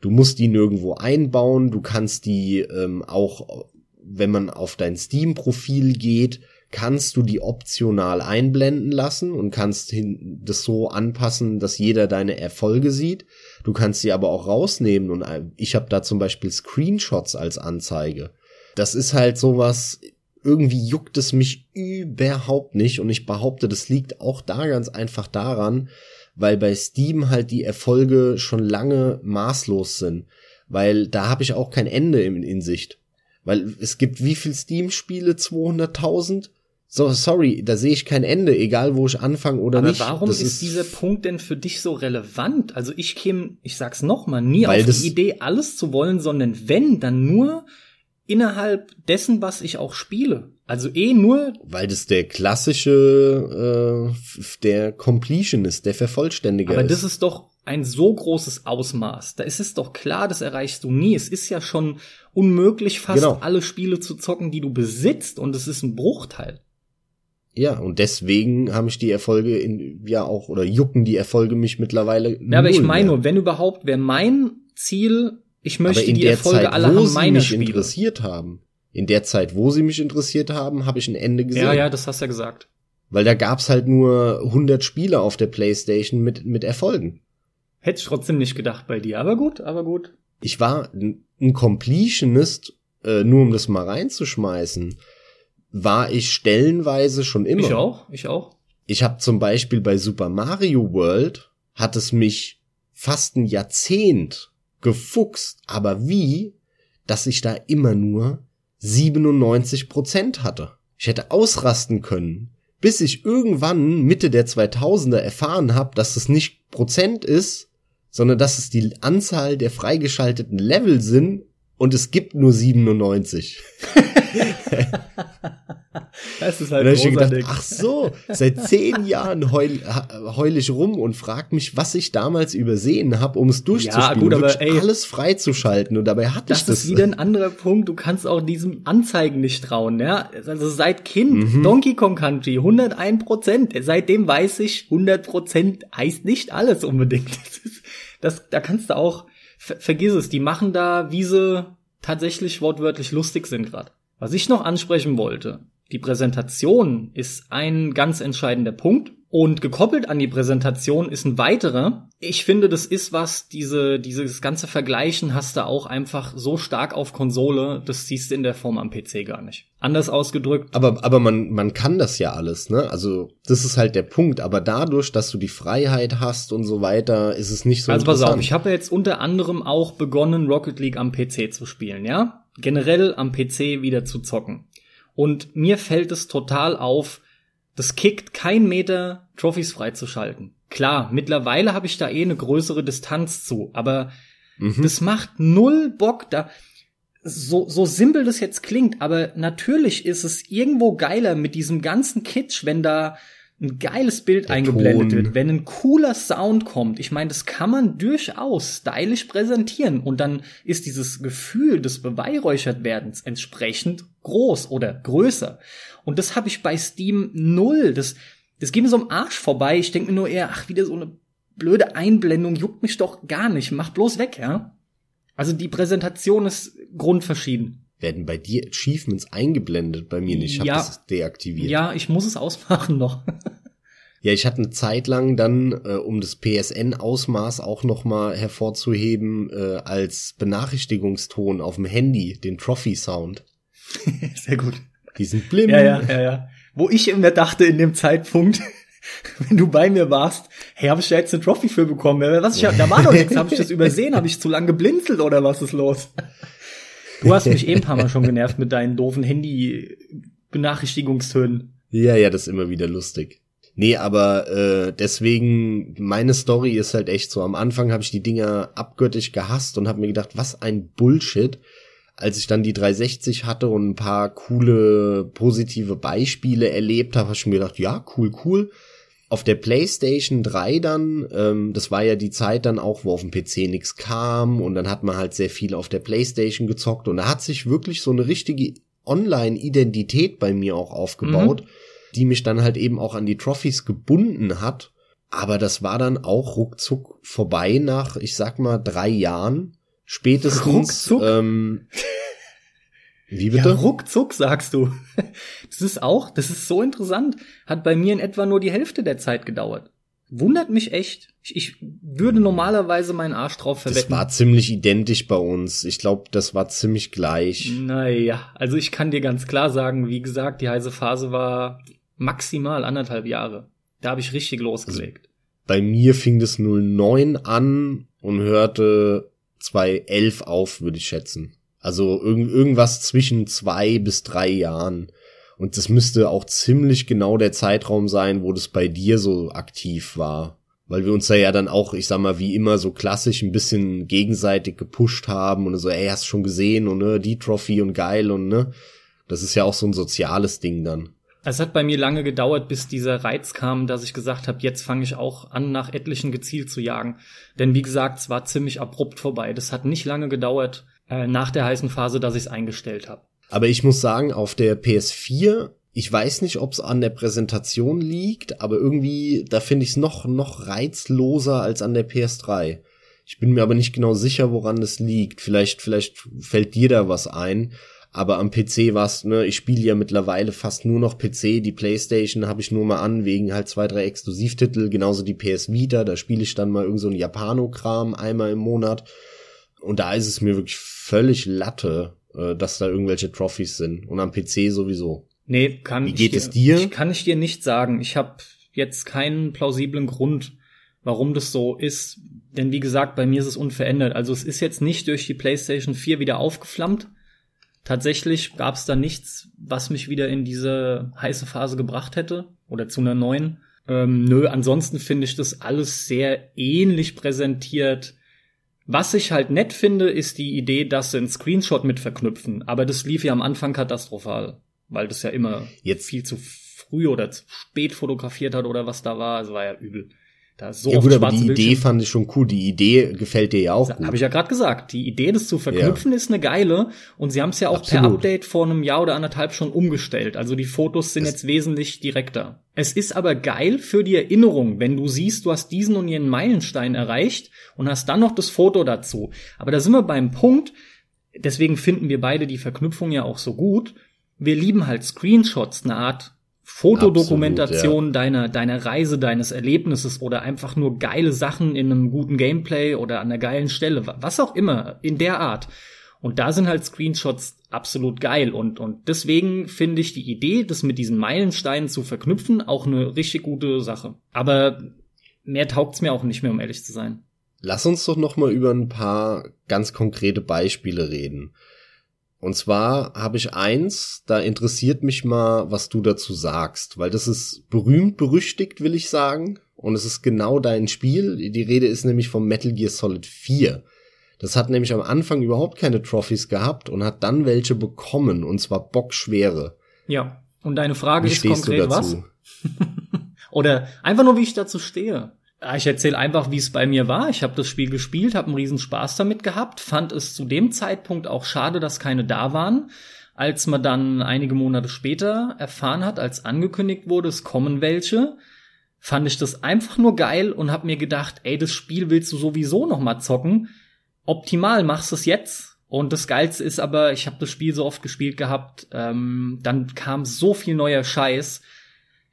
Du musst die nirgendwo einbauen, du kannst die ähm, auch, wenn man auf dein Steam-Profil geht, kannst du die optional einblenden lassen und kannst das so anpassen, dass jeder deine Erfolge sieht. Du kannst sie aber auch rausnehmen und ich habe da zum Beispiel Screenshots als Anzeige. Das ist halt sowas, irgendwie juckt es mich überhaupt nicht und ich behaupte, das liegt auch da ganz einfach daran, weil bei Steam halt die Erfolge schon lange maßlos sind, weil da habe ich auch kein Ende in, in Sicht. Weil es gibt wie viel Steam-Spiele? 200.000? So, sorry, da sehe ich kein Ende, egal wo ich anfange oder Aber nicht. warum ist, ist, dieser Punkt denn für dich so relevant? Also ich käme, ich sag's nochmal, nie auf die Idee, alles zu wollen, sondern wenn, dann nur innerhalb dessen, was ich auch spiele. Also eh nur. Weil das der klassische, äh, der Completion ist, der Vervollständiger Aber ist. das ist doch ein so großes Ausmaß. Da ist es doch klar, das erreichst du nie. Es ist ja schon unmöglich, fast genau. alle Spiele zu zocken, die du besitzt, und es ist ein Bruchteil. Ja, und deswegen haben mich die Erfolge in, ja auch, oder jucken die Erfolge mich mittlerweile. Ja, aber ich meine nur, wenn überhaupt, wäre mein Ziel, ich möchte die Erfolge Zeit, alle haben meine mich Spiele. interessiert haben. In der Zeit, wo sie mich interessiert haben, habe ich ein Ende gesehen. Ja, ja, das hast du ja gesagt. Weil da gab's halt nur 100 Spiele auf der Playstation mit, mit Erfolgen. Hätte ich trotzdem nicht gedacht bei dir, aber gut, aber gut. Ich war ein Completionist, äh, nur um das mal reinzuschmeißen war ich stellenweise schon immer. Ich auch, ich auch. Ich habe zum Beispiel bei Super Mario World hat es mich fast ein Jahrzehnt gefuchst, aber wie, dass ich da immer nur 97 Prozent hatte. Ich hätte ausrasten können, bis ich irgendwann Mitte der 2000er erfahren habe, dass es nicht Prozent ist, sondern dass es die Anzahl der freigeschalteten Level sind und es gibt nur 97. *laughs* *laughs* das ist halt und dann gedacht, ach so, seit zehn Jahren heul, heul ich rum und frag mich, was ich damals übersehen habe, um es durchzuspielen, ja, gut, aber, ey, alles freizuschalten und dabei hatte das ich das. Das ist wieder ein anderer Punkt, du kannst auch diesem Anzeigen nicht trauen, ja? Also seit Kind, mhm. Donkey Kong Country, 101 Prozent, seitdem weiß ich, 100 Prozent heißt nicht alles unbedingt. Das, ist, das da kannst du auch, ver vergiss es, die machen da, wie sie tatsächlich wortwörtlich lustig sind gerade. Was ich noch ansprechen wollte, die Präsentation ist ein ganz entscheidender Punkt. Und gekoppelt an die Präsentation ist ein weiterer. Ich finde, das ist was, diese, dieses ganze Vergleichen hast du auch einfach so stark auf Konsole, das siehst du in der Form am PC gar nicht. Anders ausgedrückt. Aber, aber man, man kann das ja alles, ne? Also, das ist halt der Punkt. Aber dadurch, dass du die Freiheit hast und so weiter, ist es nicht so Also pass auf, ich habe jetzt unter anderem auch begonnen, Rocket League am PC zu spielen, ja? Generell am PC wieder zu zocken. Und mir fällt es total auf, das kickt kein Meter, Trophys freizuschalten. Klar, mittlerweile habe ich da eh eine größere Distanz zu, aber mhm. das macht null Bock da. So, so simpel das jetzt klingt, aber natürlich ist es irgendwo geiler mit diesem ganzen Kitsch, wenn da ein geiles Bild Der eingeblendet Ton. wird, wenn ein cooler Sound kommt. Ich meine, das kann man durchaus stylisch präsentieren und dann ist dieses Gefühl des Beweihräuchertwerdens entsprechend groß oder größer. Und das habe ich bei Steam null. Das, das geht mir so am Arsch vorbei. Ich denke mir nur eher, ach, wieder so eine blöde Einblendung, juckt mich doch gar nicht. Mach bloß weg, ja. Also die Präsentation ist grundverschieden. Werden bei dir Achievements eingeblendet? Bei mir nicht. Ich ja, habe das deaktiviert. Ja, ich muss es ausmachen noch. *laughs* ja, ich hatte eine Zeit lang dann, äh, um das PSN-Ausmaß auch noch mal hervorzuheben, äh, als Benachrichtigungston auf dem Handy den Trophy-Sound. *laughs* Sehr gut. Diesen Blim. Ja, ja, ja, ja. Wo ich immer dachte in dem Zeitpunkt, *laughs* wenn du bei mir warst, hey, habe ich da jetzt eine Trophy für bekommen? Was, ich, da war doch nichts, habe ich das übersehen? Habe ich zu lange geblinzelt oder was ist los? Du hast mich eben ein paar Mal schon genervt mit deinen doofen Handy-Benachrichtigungstönen. Ja, ja, das ist immer wieder lustig. Nee, aber äh, deswegen, meine Story ist halt echt so. Am Anfang habe ich die Dinger abgöttisch gehasst und habe mir gedacht, was ein Bullshit. Als ich dann die 360 hatte und ein paar coole, positive Beispiele erlebt habe, habe ich mir gedacht, ja, cool, cool auf der PlayStation 3 dann, ähm, das war ja die Zeit dann auch, wo auf dem PC nichts kam und dann hat man halt sehr viel auf der PlayStation gezockt und da hat sich wirklich so eine richtige Online-Identität bei mir auch aufgebaut, mhm. die mich dann halt eben auch an die Trophies gebunden hat. Aber das war dann auch ruckzuck vorbei nach, ich sag mal, drei Jahren. Spätestens. Ruckzuck? Ähm, wie bitte? Ja, ruckzuck, sagst du. *laughs* Das ist auch, das ist so interessant. Hat bei mir in etwa nur die Hälfte der Zeit gedauert. Wundert mich echt. Ich, ich würde normalerweise meinen Arsch drauf verwetten. Das war ziemlich identisch bei uns. Ich glaube, das war ziemlich gleich. Naja, also ich kann dir ganz klar sagen, wie gesagt, die heiße Phase war maximal anderthalb Jahre. Da habe ich richtig losgelegt. Also bei mir fing das 09 an und hörte 2011 auf, würde ich schätzen. Also irg irgendwas zwischen zwei bis drei Jahren. Und das müsste auch ziemlich genau der Zeitraum sein, wo das bei dir so aktiv war. Weil wir uns da ja dann auch, ich sag mal, wie immer so klassisch ein bisschen gegenseitig gepusht haben und so, ey, hast schon gesehen und ne, die Trophy und geil und ne. Das ist ja auch so ein soziales Ding dann. Es hat bei mir lange gedauert, bis dieser Reiz kam, dass ich gesagt habe, jetzt fange ich auch an, nach etlichen gezielt zu jagen. Denn wie gesagt, es war ziemlich abrupt vorbei. Das hat nicht lange gedauert, äh, nach der heißen Phase, dass ich es eingestellt habe. Aber ich muss sagen, auf der PS4, ich weiß nicht, ob es an der Präsentation liegt, aber irgendwie, da finde ich es noch, noch reizloser als an der PS3. Ich bin mir aber nicht genau sicher, woran das liegt. Vielleicht, vielleicht fällt dir da was ein. Aber am PC war's, ne, ich spiele ja mittlerweile fast nur noch PC, die Playstation habe ich nur mal an, wegen halt zwei, drei Exklusivtitel, genauso die PS Vita, da spiele ich dann mal irgend so ein Japano-Kram einmal im Monat. Und da ist es mir wirklich völlig Latte, äh, dass da irgendwelche Trophys sind. Und am PC sowieso. Nee, kann Wie geht ich es dir? Ich, kann ich dir nicht sagen. Ich habe jetzt keinen plausiblen Grund, warum das so ist. Denn wie gesagt, bei mir ist es unverändert. Also es ist jetzt nicht durch die PlayStation 4 wieder aufgeflammt. Tatsächlich gab es da nichts, was mich wieder in diese heiße Phase gebracht hätte oder zu einer neuen. Ähm, nö, ansonsten finde ich das alles sehr ähnlich präsentiert was ich halt nett finde, ist die Idee, dass sie einen Screenshot mit verknüpfen. Aber das lief ja am Anfang katastrophal, weil das ja immer jetzt viel zu früh oder zu spät fotografiert hat oder was da war. Es war ja übel. Da so ja gut, aber die Idee Bildschirm. fand ich schon cool. Die Idee gefällt dir ja auch. Habe ich ja gerade gesagt. Die Idee, das zu verknüpfen, ja. ist eine geile. Und sie haben es ja auch Absolut. per Update vor einem Jahr oder anderthalb schon umgestellt. Also die Fotos sind das jetzt wesentlich direkter. Es ist aber geil für die Erinnerung, wenn du siehst, du hast diesen und jenen Meilenstein erreicht und hast dann noch das Foto dazu. Aber da sind wir beim Punkt, deswegen finden wir beide die Verknüpfung ja auch so gut. Wir lieben halt Screenshots, eine Art Fotodokumentation ja. deiner, deiner Reise, deines Erlebnisses oder einfach nur geile Sachen in einem guten Gameplay oder an einer geilen Stelle, was auch immer, in der Art. Und da sind halt Screenshots absolut geil und, und deswegen finde ich die Idee, das mit diesen Meilensteinen zu verknüpfen, auch eine richtig gute Sache. Aber mehr taugt's mir auch nicht mehr, um ehrlich zu sein. Lass uns doch noch mal über ein paar ganz konkrete Beispiele reden. Und zwar habe ich eins, da interessiert mich mal, was du dazu sagst, weil das ist berühmt berüchtigt, will ich sagen. Und es ist genau dein Spiel. Die Rede ist nämlich vom Metal Gear Solid 4. Das hat nämlich am Anfang überhaupt keine Trophys gehabt und hat dann welche bekommen, und zwar bockschwere. Ja. Und deine Frage wie ist konkret was? *laughs* Oder einfach nur, wie ich dazu stehe. Ich erzähle einfach, wie es bei mir war. Ich habe das Spiel gespielt, habe einen riesen Spaß damit gehabt, fand es zu dem Zeitpunkt auch schade, dass keine da waren. Als man dann einige Monate später erfahren hat, als angekündigt wurde, es kommen welche, fand ich das einfach nur geil und habe mir gedacht, ey, das Spiel willst du sowieso noch mal zocken. optimal machst es jetzt. Und das Geilste ist aber, ich habe das Spiel so oft gespielt gehabt, ähm, dann kam so viel neuer Scheiß.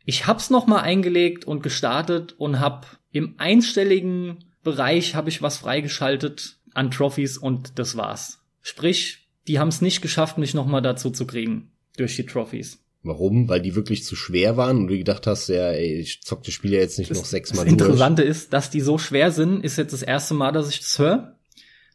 Ich hab's noch mal eingelegt und gestartet und hab im einstelligen Bereich habe ich was freigeschaltet an Trophies und das war's. Sprich, die haben es nicht geschafft, mich noch mal dazu zu kriegen durch die Trophies. Warum? Weil die wirklich zu schwer waren und du gedacht hast, ja, ey, ich zock das Spiel ja jetzt nicht das, noch sechsmal durch. Das Interessante ist, dass die so schwer sind, ist jetzt das erste Mal, dass ich das höre.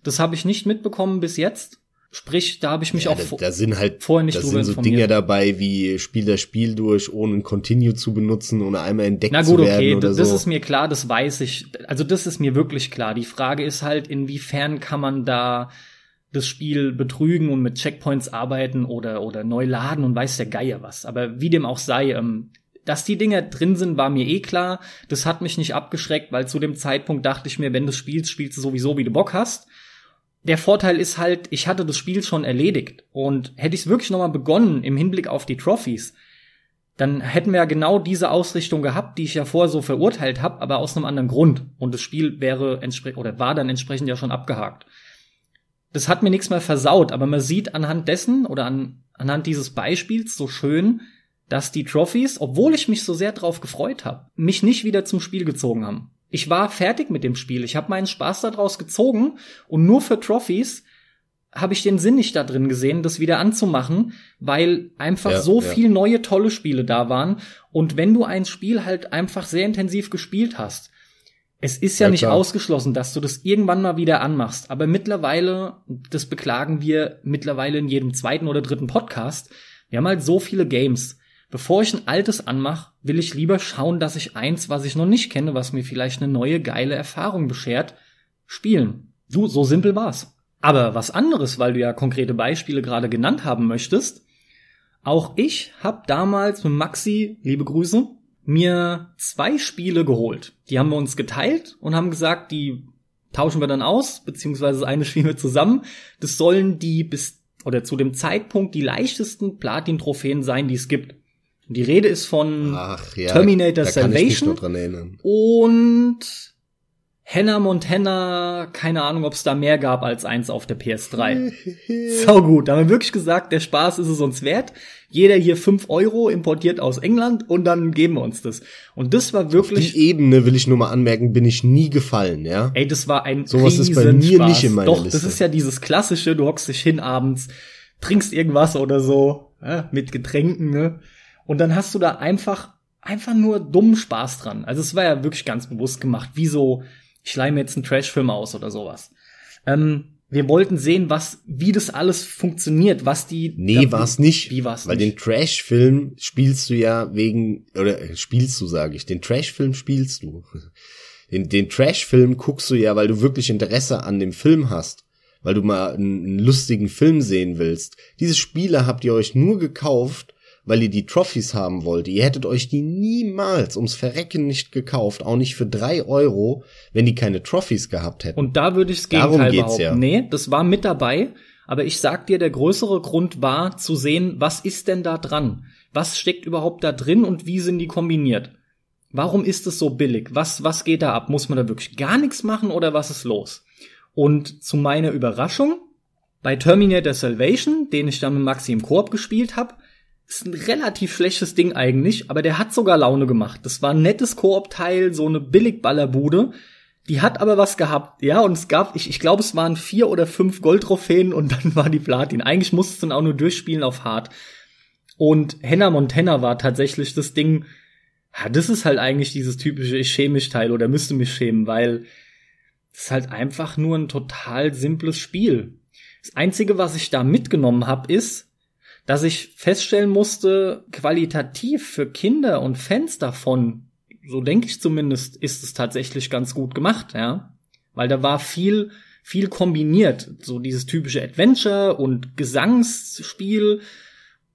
Das habe ich nicht mitbekommen bis jetzt. Sprich, da habe ich mich ja, auch da, da sind halt vorher nicht da drüber sind so Dinge dabei wie Spiel das Spiel durch, ohne ein Continue zu benutzen, ohne einmal entdeckt Na gut, zu werden okay, oder das so. ist mir klar, das weiß ich. Also das ist mir wirklich klar. Die Frage ist halt, inwiefern kann man da das Spiel betrügen und mit Checkpoints arbeiten oder oder neu laden und weiß der Geier was. Aber wie dem auch sei, ähm, dass die Dinger drin sind, war mir eh klar. Das hat mich nicht abgeschreckt, weil zu dem Zeitpunkt dachte ich mir, wenn du spielst, spielst du sowieso, wie du Bock hast der Vorteil ist halt, ich hatte das Spiel schon erledigt und hätte ich es wirklich nochmal begonnen im Hinblick auf die Trophies, dann hätten wir ja genau diese Ausrichtung gehabt, die ich ja vorher so verurteilt habe, aber aus einem anderen Grund. Und das Spiel wäre oder war dann entsprechend ja schon abgehakt. Das hat mir nichts mehr versaut, aber man sieht anhand dessen oder an, anhand dieses Beispiels so schön, dass die Trophies, obwohl ich mich so sehr drauf gefreut habe, mich nicht wieder zum Spiel gezogen haben. Ich war fertig mit dem Spiel. Ich habe meinen Spaß daraus gezogen und nur für Trophies habe ich den Sinn nicht da drin gesehen, das wieder anzumachen, weil einfach ja, so ja. viel neue tolle Spiele da waren. Und wenn du ein Spiel halt einfach sehr intensiv gespielt hast, es ist ja, ja nicht klar. ausgeschlossen, dass du das irgendwann mal wieder anmachst. Aber mittlerweile, das beklagen wir mittlerweile in jedem zweiten oder dritten Podcast, wir haben halt so viele Games. Bevor ich ein altes anmache, will ich lieber schauen, dass ich eins, was ich noch nicht kenne, was mir vielleicht eine neue geile Erfahrung beschert, spielen. Du, so simpel war's. Aber was anderes, weil du ja konkrete Beispiele gerade genannt haben möchtest. Auch ich habe damals mit Maxi, liebe Grüße, mir zwei Spiele geholt. Die haben wir uns geteilt und haben gesagt, die tauschen wir dann aus, beziehungsweise eine *laughs* spielen wir zusammen. Das sollen die bis oder zu dem Zeitpunkt die leichtesten Platin-Trophäen sein, die es gibt. Die Rede ist von Ach, ja, Terminator Salvation und Hannah Montana, keine Ahnung, ob es da mehr gab als eins auf der PS3. so *laughs* gut, da haben wir wirklich gesagt, der Spaß ist es uns wert. Jeder hier fünf Euro importiert aus England und dann geben wir uns das. Und das war wirklich. Auf die Ebene will ich nur mal anmerken, bin ich nie gefallen, ja. Ey, das war ein Sowas ist bei mir Spaß. nicht in meiner Doch, Liste. das ist ja dieses klassische, du hockst dich hin abends, trinkst irgendwas oder so, ja, mit Getränken, ne? Und dann hast du da einfach, einfach nur dummen Spaß dran. Also es war ja wirklich ganz bewusst gemacht, wie so, ich leih mir jetzt einen Trashfilm aus oder sowas. Ähm, wir wollten sehen, was, wie das alles funktioniert, was die. Nee, war's nicht. Wie war's Weil nicht? den Trash-Film spielst du ja wegen, oder äh, spielst du, sage ich, den Trash-Film spielst du. *laughs* Den, den Trash-Film guckst du ja, weil du wirklich Interesse an dem Film hast. Weil du mal einen, einen lustigen Film sehen willst. Diese Spiele habt ihr euch nur gekauft, weil ihr die Trophies haben wollt. Ihr hättet euch die niemals ums Verrecken nicht gekauft, auch nicht für drei Euro, wenn die keine Trophies gehabt hätten. Und da würde ich das Gegenteil Darum geht's behaupten. Ja. Nee, das war mit dabei. Aber ich sag dir, der größere Grund war zu sehen, was ist denn da dran? Was steckt überhaupt da drin und wie sind die kombiniert? Warum ist es so billig? Was, was geht da ab? Muss man da wirklich gar nichts machen oder was ist los? Und zu meiner Überraschung, bei Terminator Salvation, den ich dann mit Maxi im Koop gespielt habe, ist ein relativ schlechtes Ding eigentlich, aber der hat sogar Laune gemacht. Das war ein nettes Koop-Teil, so eine Billigballerbude. Die hat aber was gehabt, ja, und es gab, ich, ich glaube, es waren vier oder fünf Goldtrophäen und *laughs* dann war die Platin. Eigentlich musste du dann auch nur durchspielen auf Hard. Und Hannah Montana war tatsächlich das Ding, ja, das ist halt eigentlich dieses typische Ich schäme mich Teil oder müsste mich schämen, weil es halt einfach nur ein total simples Spiel. Das Einzige, was ich da mitgenommen habe, ist, dass ich feststellen musste, qualitativ für Kinder und Fans davon, so denke ich zumindest, ist es tatsächlich ganz gut gemacht, ja. Weil da war viel, viel kombiniert. So dieses typische Adventure und Gesangsspiel.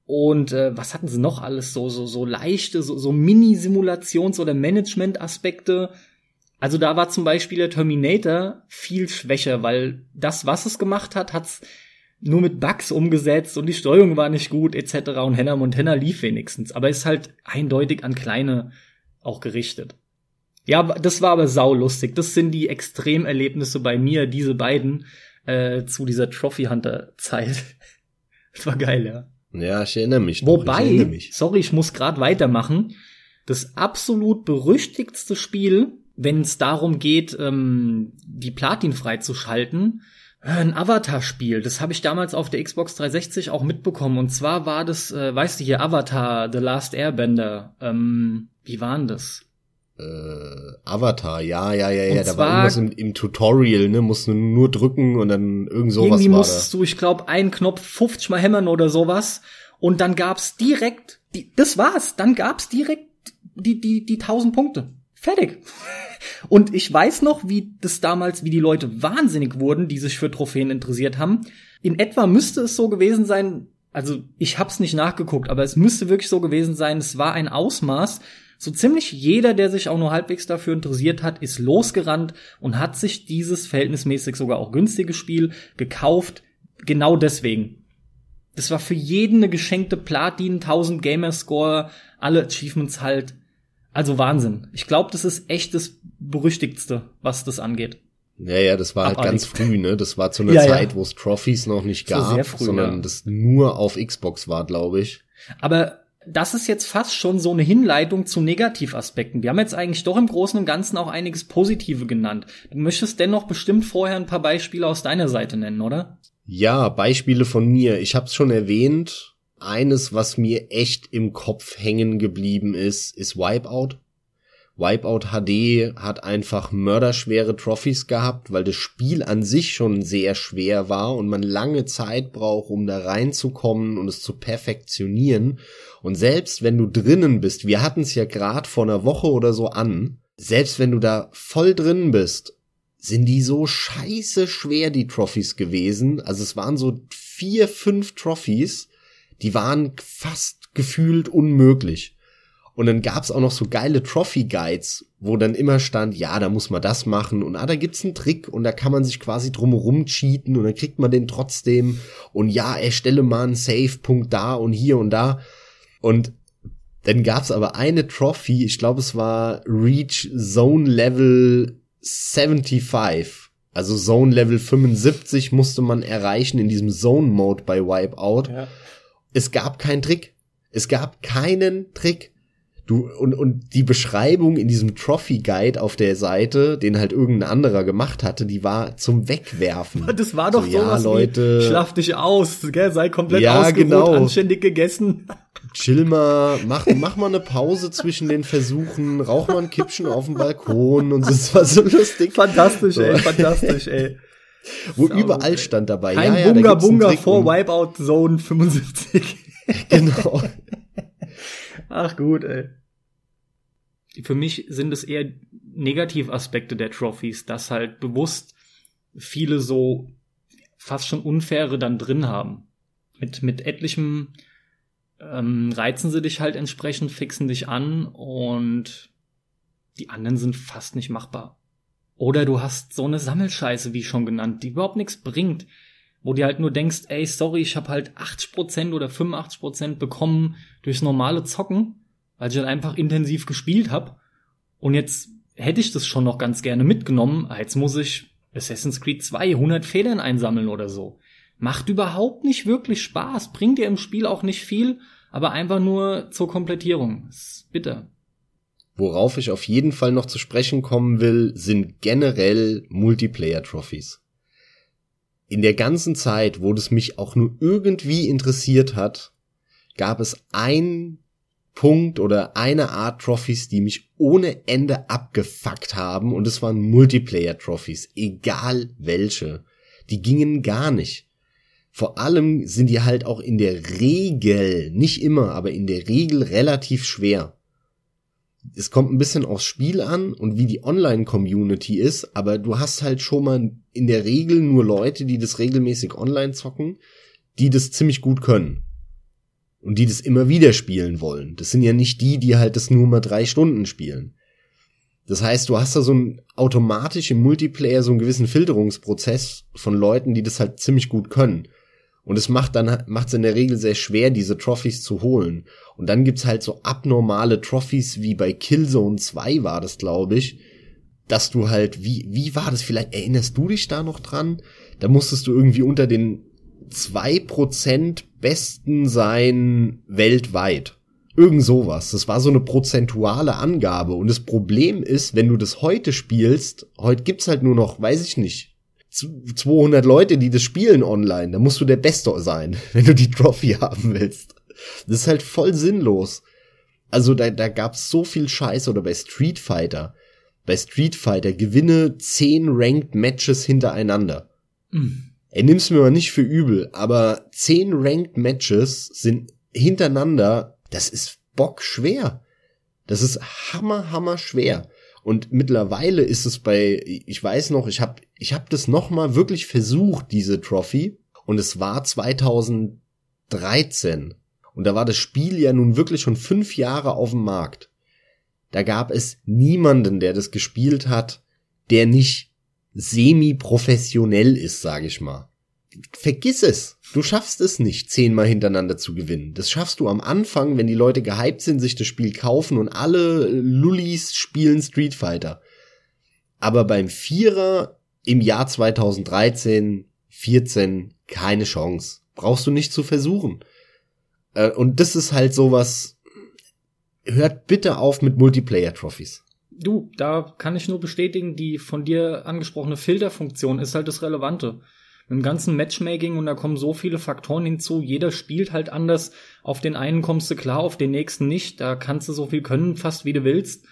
Und äh, was hatten sie noch alles? So, so, so leichte, so, so Mini-Simulations- oder Management-Aspekte. Also da war zum Beispiel der Terminator viel schwächer, weil das, was es gemacht hat, hat's nur mit Bugs umgesetzt und die Steuerung war nicht gut etc. Und Hannah Montana lief wenigstens, aber ist halt eindeutig an kleine auch gerichtet. Ja, das war aber saulustig. Das sind die Extremerlebnisse bei mir, diese beiden. äh, zu dieser Trophy Hunter Zeit. *laughs* das war geil, ja. Ja, ich erinnere mich. Noch. Wobei, ich erinnere mich. sorry, ich muss gerade weitermachen. Das absolut berüchtigtste Spiel, wenn es darum geht, ähm, die Platin freizuschalten, ein Avatar-Spiel. Das habe ich damals auf der Xbox 360 auch mitbekommen. Und zwar war das, äh, weißt du hier, Avatar, The Last Airbender. Ähm, wie waren das? Äh, Avatar, ja, ja, ja, ja. Da war irgendwas im, im, Tutorial, ne? Musst du nur drücken und dann irgend sowas irgendwie war musst da. du, ich glaube, einen Knopf 50 mal hämmern oder sowas. Und dann gab's direkt, die, das war's. Dann gab's direkt die, die, die 1000 Punkte. Fertig. Und ich weiß noch, wie das damals, wie die Leute wahnsinnig wurden, die sich für Trophäen interessiert haben. In etwa müsste es so gewesen sein, also ich hab's nicht nachgeguckt, aber es müsste wirklich so gewesen sein, es war ein Ausmaß, so ziemlich jeder, der sich auch nur halbwegs dafür interessiert hat, ist losgerannt und hat sich dieses verhältnismäßig sogar auch günstige Spiel gekauft, genau deswegen. Das war für jeden eine geschenkte Platin, 1000 Gamerscore, alle Achievements halt. Also Wahnsinn. Ich glaube, das ist echt das berüchtigtste, was das angeht. Ja, ja, das war halt ganz früh, ne? Das war zu *laughs* einer ja, Zeit, ja. wo es Trophies noch nicht gab, so früh, sondern ja. das nur auf Xbox war, glaube ich. Aber das ist jetzt fast schon so eine Hinleitung zu Negativaspekten. Wir haben jetzt eigentlich doch im Großen und Ganzen auch einiges Positive genannt. Du möchtest dennoch bestimmt vorher ein paar Beispiele aus deiner Seite nennen, oder? Ja, Beispiele von mir. Ich habe es schon erwähnt. Eines, was mir echt im Kopf hängen geblieben ist, ist Wipeout. Wipeout HD hat einfach mörderschwere Trophys gehabt, weil das Spiel an sich schon sehr schwer war und man lange Zeit braucht, um da reinzukommen und es zu perfektionieren. Und selbst wenn du drinnen bist, wir hatten es ja gerade vor einer Woche oder so an, selbst wenn du da voll drin bist, sind die so scheiße schwer, die Trophys gewesen. Also es waren so vier, fünf Trophys, die waren fast gefühlt unmöglich. Und dann gab's auch noch so geile Trophy-Guides, wo dann immer stand, ja, da muss man das machen und ah, da gibt's einen Trick und da kann man sich quasi drumherum cheaten und dann kriegt man den trotzdem und ja, erstelle mal einen Save-Punkt da und hier und da. Und dann gab's aber eine Trophy, ich glaube, es war Reach Zone Level 75. Also Zone Level 75 musste man erreichen in diesem Zone Mode bei Wipeout. Ja. Es gab keinen Trick. Es gab keinen Trick. Du, und, und die Beschreibung in diesem Trophy Guide auf der Seite, den halt irgendein anderer gemacht hatte, die war zum Wegwerfen. *laughs* Das war doch so, ja, Leute. Wie, schlaf dich aus, gell, sei komplett ja, ausgeruht, genau. anständig gegessen. *laughs* Chill mal, mach, mach mal eine Pause zwischen den Versuchen, rauch mal ein Kippchen auf dem Balkon und das war so lustig. Fantastisch, so. ey, fantastisch, ey. Wo Sau überall gut, stand dabei. Kein ja, ja, Bunga Bunga vor Wipeout Zone 75. *laughs* genau. *laughs* Ach gut, ey. Für mich sind es eher Negativaspekte der Trophies, dass halt bewusst viele so fast schon unfaire dann drin haben. Mit, mit etlichem ähm, reizen sie dich halt entsprechend, fixen dich an und die anderen sind fast nicht machbar. Oder du hast so eine Sammelscheiße, wie schon genannt, die überhaupt nichts bringt, wo du halt nur denkst, ey, sorry, ich habe halt 80% oder 85% bekommen durchs normale Zocken weil ich halt einfach intensiv gespielt habe. Und jetzt hätte ich das schon noch ganz gerne mitgenommen. Jetzt muss ich Assassin's Creed 2 100 Federn einsammeln oder so. Macht überhaupt nicht wirklich Spaß, bringt dir im Spiel auch nicht viel, aber einfach nur zur Komplettierung. Ist bitter. Worauf ich auf jeden Fall noch zu sprechen kommen will, sind generell Multiplayer-Trophies. In der ganzen Zeit, wo das mich auch nur irgendwie interessiert hat, gab es ein Punkt oder eine Art Trophys, die mich ohne Ende abgefuckt haben und es waren Multiplayer-Trophys, egal welche. Die gingen gar nicht. Vor allem sind die halt auch in der Regel, nicht immer, aber in der Regel relativ schwer. Es kommt ein bisschen aufs Spiel an und wie die Online-Community ist, aber du hast halt schon mal in der Regel nur Leute, die das regelmäßig online zocken, die das ziemlich gut können und die das immer wieder spielen wollen. Das sind ja nicht die, die halt das nur mal drei Stunden spielen. Das heißt, du hast da so ein automatisch im Multiplayer so einen gewissen Filterungsprozess von Leuten, die das halt ziemlich gut können. Und es macht dann macht es in der Regel sehr schwer, diese Trophys zu holen. Und dann gibt's halt so abnormale Trophys wie bei Killzone 2 war das, glaube ich, dass du halt wie wie war das vielleicht erinnerst du dich da noch dran? da musstest du irgendwie unter den zwei Prozent Besten sein weltweit. Irgend sowas. Das war so eine prozentuale Angabe. Und das Problem ist, wenn du das heute spielst, heute gibt's halt nur noch, weiß ich nicht, 200 Leute, die das spielen online. Da musst du der Beste sein, *laughs* wenn du die Trophy haben willst. Das ist halt voll sinnlos. Also da, da gab's so viel Scheiße oder bei Street Fighter. Bei Street Fighter gewinne 10 Ranked Matches hintereinander. Mhm. Ey, nimm's mir mal nicht für übel, aber 10 Ranked Matches sind hintereinander, das ist bockschwer. Das ist hammer, hammer schwer. Und mittlerweile ist es bei, ich weiß noch, ich habe ich hab das noch mal wirklich versucht, diese Trophy. Und es war 2013. Und da war das Spiel ja nun wirklich schon fünf Jahre auf dem Markt. Da gab es niemanden, der das gespielt hat, der nicht semi-professionell ist, sage ich mal. Vergiss es. Du schaffst es nicht, zehnmal hintereinander zu gewinnen. Das schaffst du am Anfang, wenn die Leute gehypt sind, sich das Spiel kaufen und alle Lullis spielen Street Fighter. Aber beim Vierer im Jahr 2013, 14 keine Chance. Brauchst du nicht zu versuchen. Äh, und das ist halt sowas, hört bitte auf mit Multiplayer-Trophys. Du, da kann ich nur bestätigen, die von dir angesprochene Filterfunktion ist halt das Relevante. Im ganzen Matchmaking und da kommen so viele Faktoren hinzu. Jeder spielt halt anders. Auf den einen kommst du klar, auf den nächsten nicht. Da kannst du so viel können, fast wie du willst.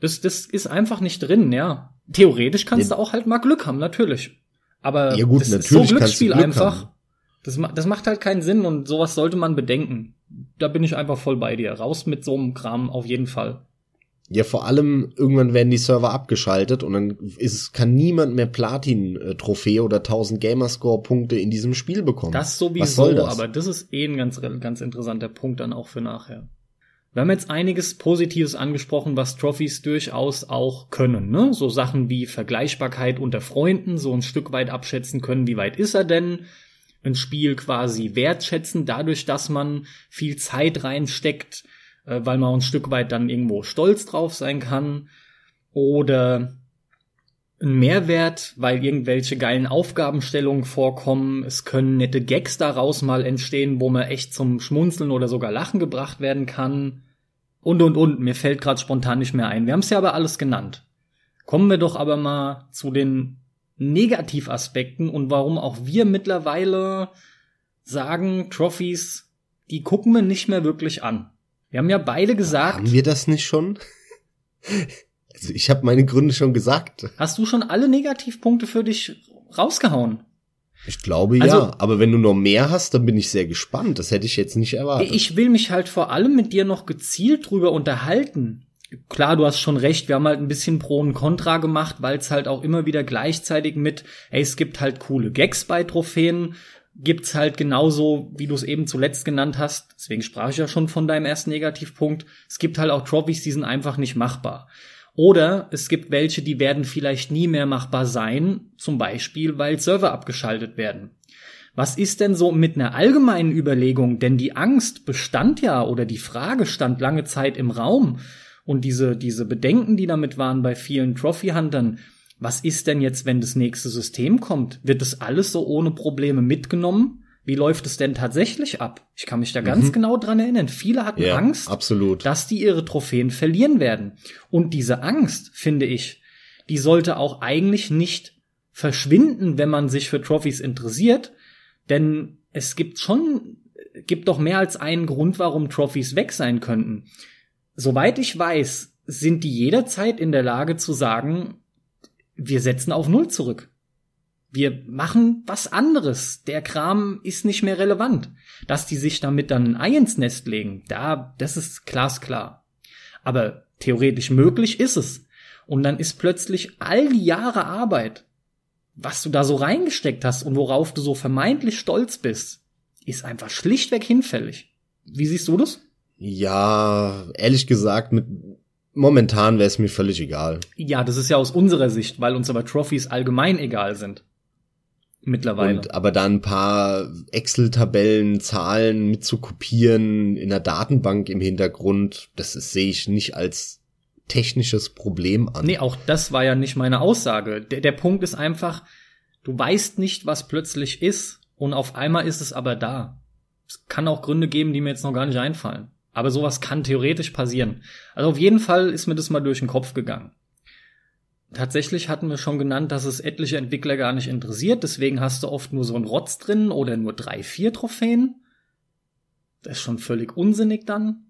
Das, das ist einfach nicht drin, ja. Theoretisch kannst ja. du auch halt mal Glück haben, natürlich. Aber ja gut, das ist so Glücksspiel einfach. Haben. Das, das macht halt keinen Sinn und sowas sollte man bedenken. Da bin ich einfach voll bei dir. Raus mit so einem Kram auf jeden Fall. Ja, vor allem irgendwann werden die Server abgeschaltet und dann ist, kann niemand mehr Platin-Trophäe oder 1000 Gamerscore-Punkte in diesem Spiel bekommen. Das sowieso, das? aber das ist eh ein ganz, ganz interessanter Punkt dann auch für nachher. Wir haben jetzt einiges Positives angesprochen, was Trophies durchaus auch können, ne? So Sachen wie Vergleichbarkeit unter Freunden, so ein Stück weit abschätzen können, wie weit ist er denn? ein Spiel quasi wertschätzen, dadurch, dass man viel Zeit reinsteckt, äh, weil man ein Stück weit dann irgendwo stolz drauf sein kann. Oder ein Mehrwert, weil irgendwelche geilen Aufgabenstellungen vorkommen. Es können nette Gags daraus mal entstehen, wo man echt zum Schmunzeln oder sogar Lachen gebracht werden kann. Und und und, mir fällt gerade spontan nicht mehr ein. Wir haben es ja aber alles genannt. Kommen wir doch aber mal zu den Negativaspekten und warum auch wir mittlerweile sagen, Trophies, die gucken wir nicht mehr wirklich an. Wir haben ja beide gesagt. Haben wir das nicht schon? *laughs* Also ich habe meine Gründe schon gesagt. Hast du schon alle Negativpunkte für dich rausgehauen? Ich glaube also, ja, aber wenn du noch mehr hast, dann bin ich sehr gespannt. Das hätte ich jetzt nicht erwartet. Ich will mich halt vor allem mit dir noch gezielt drüber unterhalten klar, du hast schon recht, wir haben halt ein bisschen Pro und Contra gemacht, weil es halt auch immer wieder gleichzeitig mit, ey, es gibt halt coole Gags bei Trophäen, gibt's halt genauso, wie du es eben zuletzt genannt hast, deswegen sprach ich ja schon von deinem ersten Negativpunkt, es gibt halt auch Trophys, die sind einfach nicht machbar. Oder es gibt welche, die werden vielleicht nie mehr machbar sein, zum Beispiel, weil Server abgeschaltet werden. Was ist denn so mit einer allgemeinen Überlegung? Denn die Angst bestand ja oder die Frage stand lange Zeit im Raum. Und diese, diese Bedenken, die damit waren bei vielen Trophy-Huntern, was ist denn jetzt, wenn das nächste System kommt? Wird das alles so ohne Probleme mitgenommen? Wie läuft es denn tatsächlich ab? Ich kann mich da ganz mhm. genau dran erinnern. Viele hatten ja, Angst, absolut. dass die ihre Trophäen verlieren werden. Und diese Angst, finde ich, die sollte auch eigentlich nicht verschwinden, wenn man sich für Trophys interessiert. Denn es gibt schon, gibt doch mehr als einen Grund, warum Trophys weg sein könnten. Soweit ich weiß, sind die jederzeit in der Lage zu sagen, wir setzen auf Null zurück. Wir machen was anderes. Der Kram ist nicht mehr relevant. Dass die sich damit dann ein Ei ins Nest legen, da, das ist glasklar. Aber theoretisch möglich ist es. Und dann ist plötzlich all die Jahre Arbeit, was du da so reingesteckt hast und worauf du so vermeintlich stolz bist, ist einfach schlichtweg hinfällig. Wie siehst du das? Ja, ehrlich gesagt, mit momentan wäre es mir völlig egal. Ja, das ist ja aus unserer Sicht, weil uns aber Trophys allgemein egal sind. Mittlerweile. Und aber da ein paar Excel-Tabellen, Zahlen mit zu kopieren in der Datenbank im Hintergrund, das sehe ich nicht als technisches Problem an. Nee, auch das war ja nicht meine Aussage. Der, der Punkt ist einfach, Du weißt nicht, was plötzlich ist und auf einmal ist es aber da. Es kann auch Gründe geben, die mir jetzt noch gar nicht einfallen. Aber sowas kann theoretisch passieren. Also auf jeden Fall ist mir das mal durch den Kopf gegangen. Tatsächlich hatten wir schon genannt, dass es etliche Entwickler gar nicht interessiert, deswegen hast du oft nur so einen Rotz drin oder nur drei, vier Trophäen. Das ist schon völlig unsinnig dann.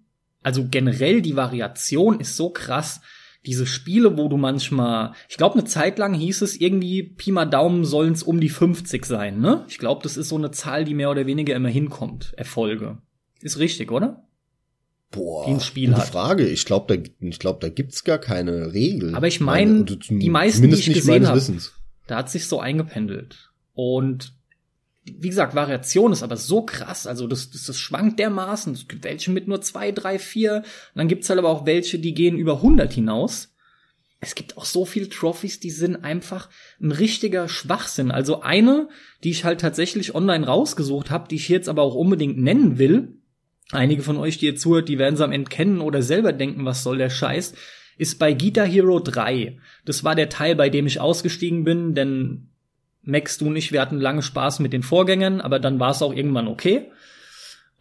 Also generell die Variation ist so krass. Diese Spiele, wo du manchmal, ich glaube, eine Zeit lang hieß es irgendwie, Pi mal Daumen sollen es um die 50 sein, ne? Ich glaube, das ist so eine Zahl, die mehr oder weniger immer hinkommt, Erfolge. Ist richtig, oder? Boah, die ein Spiel hat. Frage. Ich glaube, da, ich glaube, da gibt's gar keine Regel. Aber ich meine, die meisten, die ich gesehen habe, da hat sich so eingependelt. Und wie gesagt, Variation ist aber so krass. Also das, das, das schwankt dermaßen. Es gibt welche mit nur zwei, drei, vier. Und dann gibt's halt aber auch welche, die gehen über 100 hinaus. Es gibt auch so viele Trophys, die sind einfach ein richtiger Schwachsinn. Also eine, die ich halt tatsächlich online rausgesucht habe, die ich jetzt aber auch unbedingt nennen will, einige von euch, die ihr zuhört, die werden es am Ende kennen oder selber denken, was soll der Scheiß, ist bei Guitar Hero 3. Das war der Teil, bei dem ich ausgestiegen bin, denn Max, du und ich, wir hatten lange Spaß mit den Vorgängern, aber dann war es auch irgendwann okay.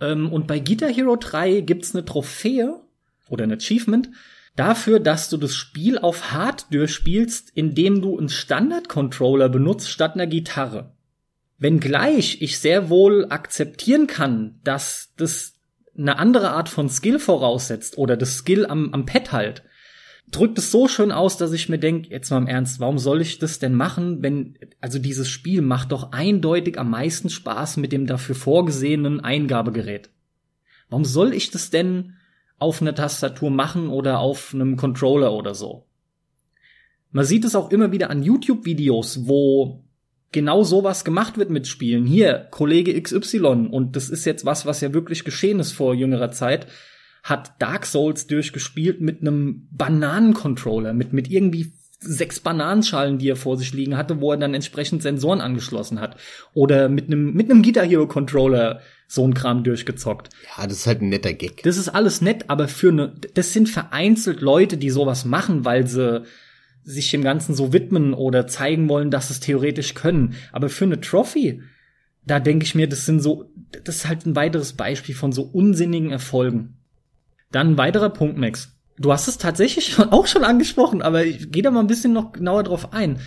Ähm, und bei Guitar Hero 3 gibt's eine Trophäe oder ein Achievement dafür, dass du das Spiel auf Hard durchspielst, indem du einen Standard-Controller benutzt statt einer Gitarre. Wenngleich ich sehr wohl akzeptieren kann, dass das eine andere Art von Skill voraussetzt oder das Skill am, am Pad halt, drückt es so schön aus, dass ich mir denke, jetzt mal im Ernst, warum soll ich das denn machen, wenn, also dieses Spiel macht doch eindeutig am meisten Spaß mit dem dafür vorgesehenen Eingabegerät. Warum soll ich das denn auf einer Tastatur machen oder auf einem Controller oder so? Man sieht es auch immer wieder an YouTube-Videos, wo genau sowas gemacht wird mit Spielen. Hier, Kollege XY, und das ist jetzt was, was ja wirklich geschehen ist vor jüngerer Zeit, hat Dark Souls durchgespielt mit einem Bananencontroller, mit, mit irgendwie sechs Bananenschalen, die er vor sich liegen hatte, wo er dann entsprechend Sensoren angeschlossen hat. Oder mit einem, mit einem Guitar Hero Controller so ein Kram durchgezockt. Ja, das ist halt ein netter Gag. Das ist alles nett, aber für eine, das sind vereinzelt Leute, die sowas machen, weil sie sich dem Ganzen so widmen oder zeigen wollen, dass es theoretisch können. Aber für eine Trophy, da denke ich mir, das sind so, das ist halt ein weiteres Beispiel von so unsinnigen Erfolgen. Dann ein weiterer Punkt, Max. Du hast es tatsächlich *laughs* auch schon angesprochen, aber ich gehe da mal ein bisschen noch genauer drauf ein.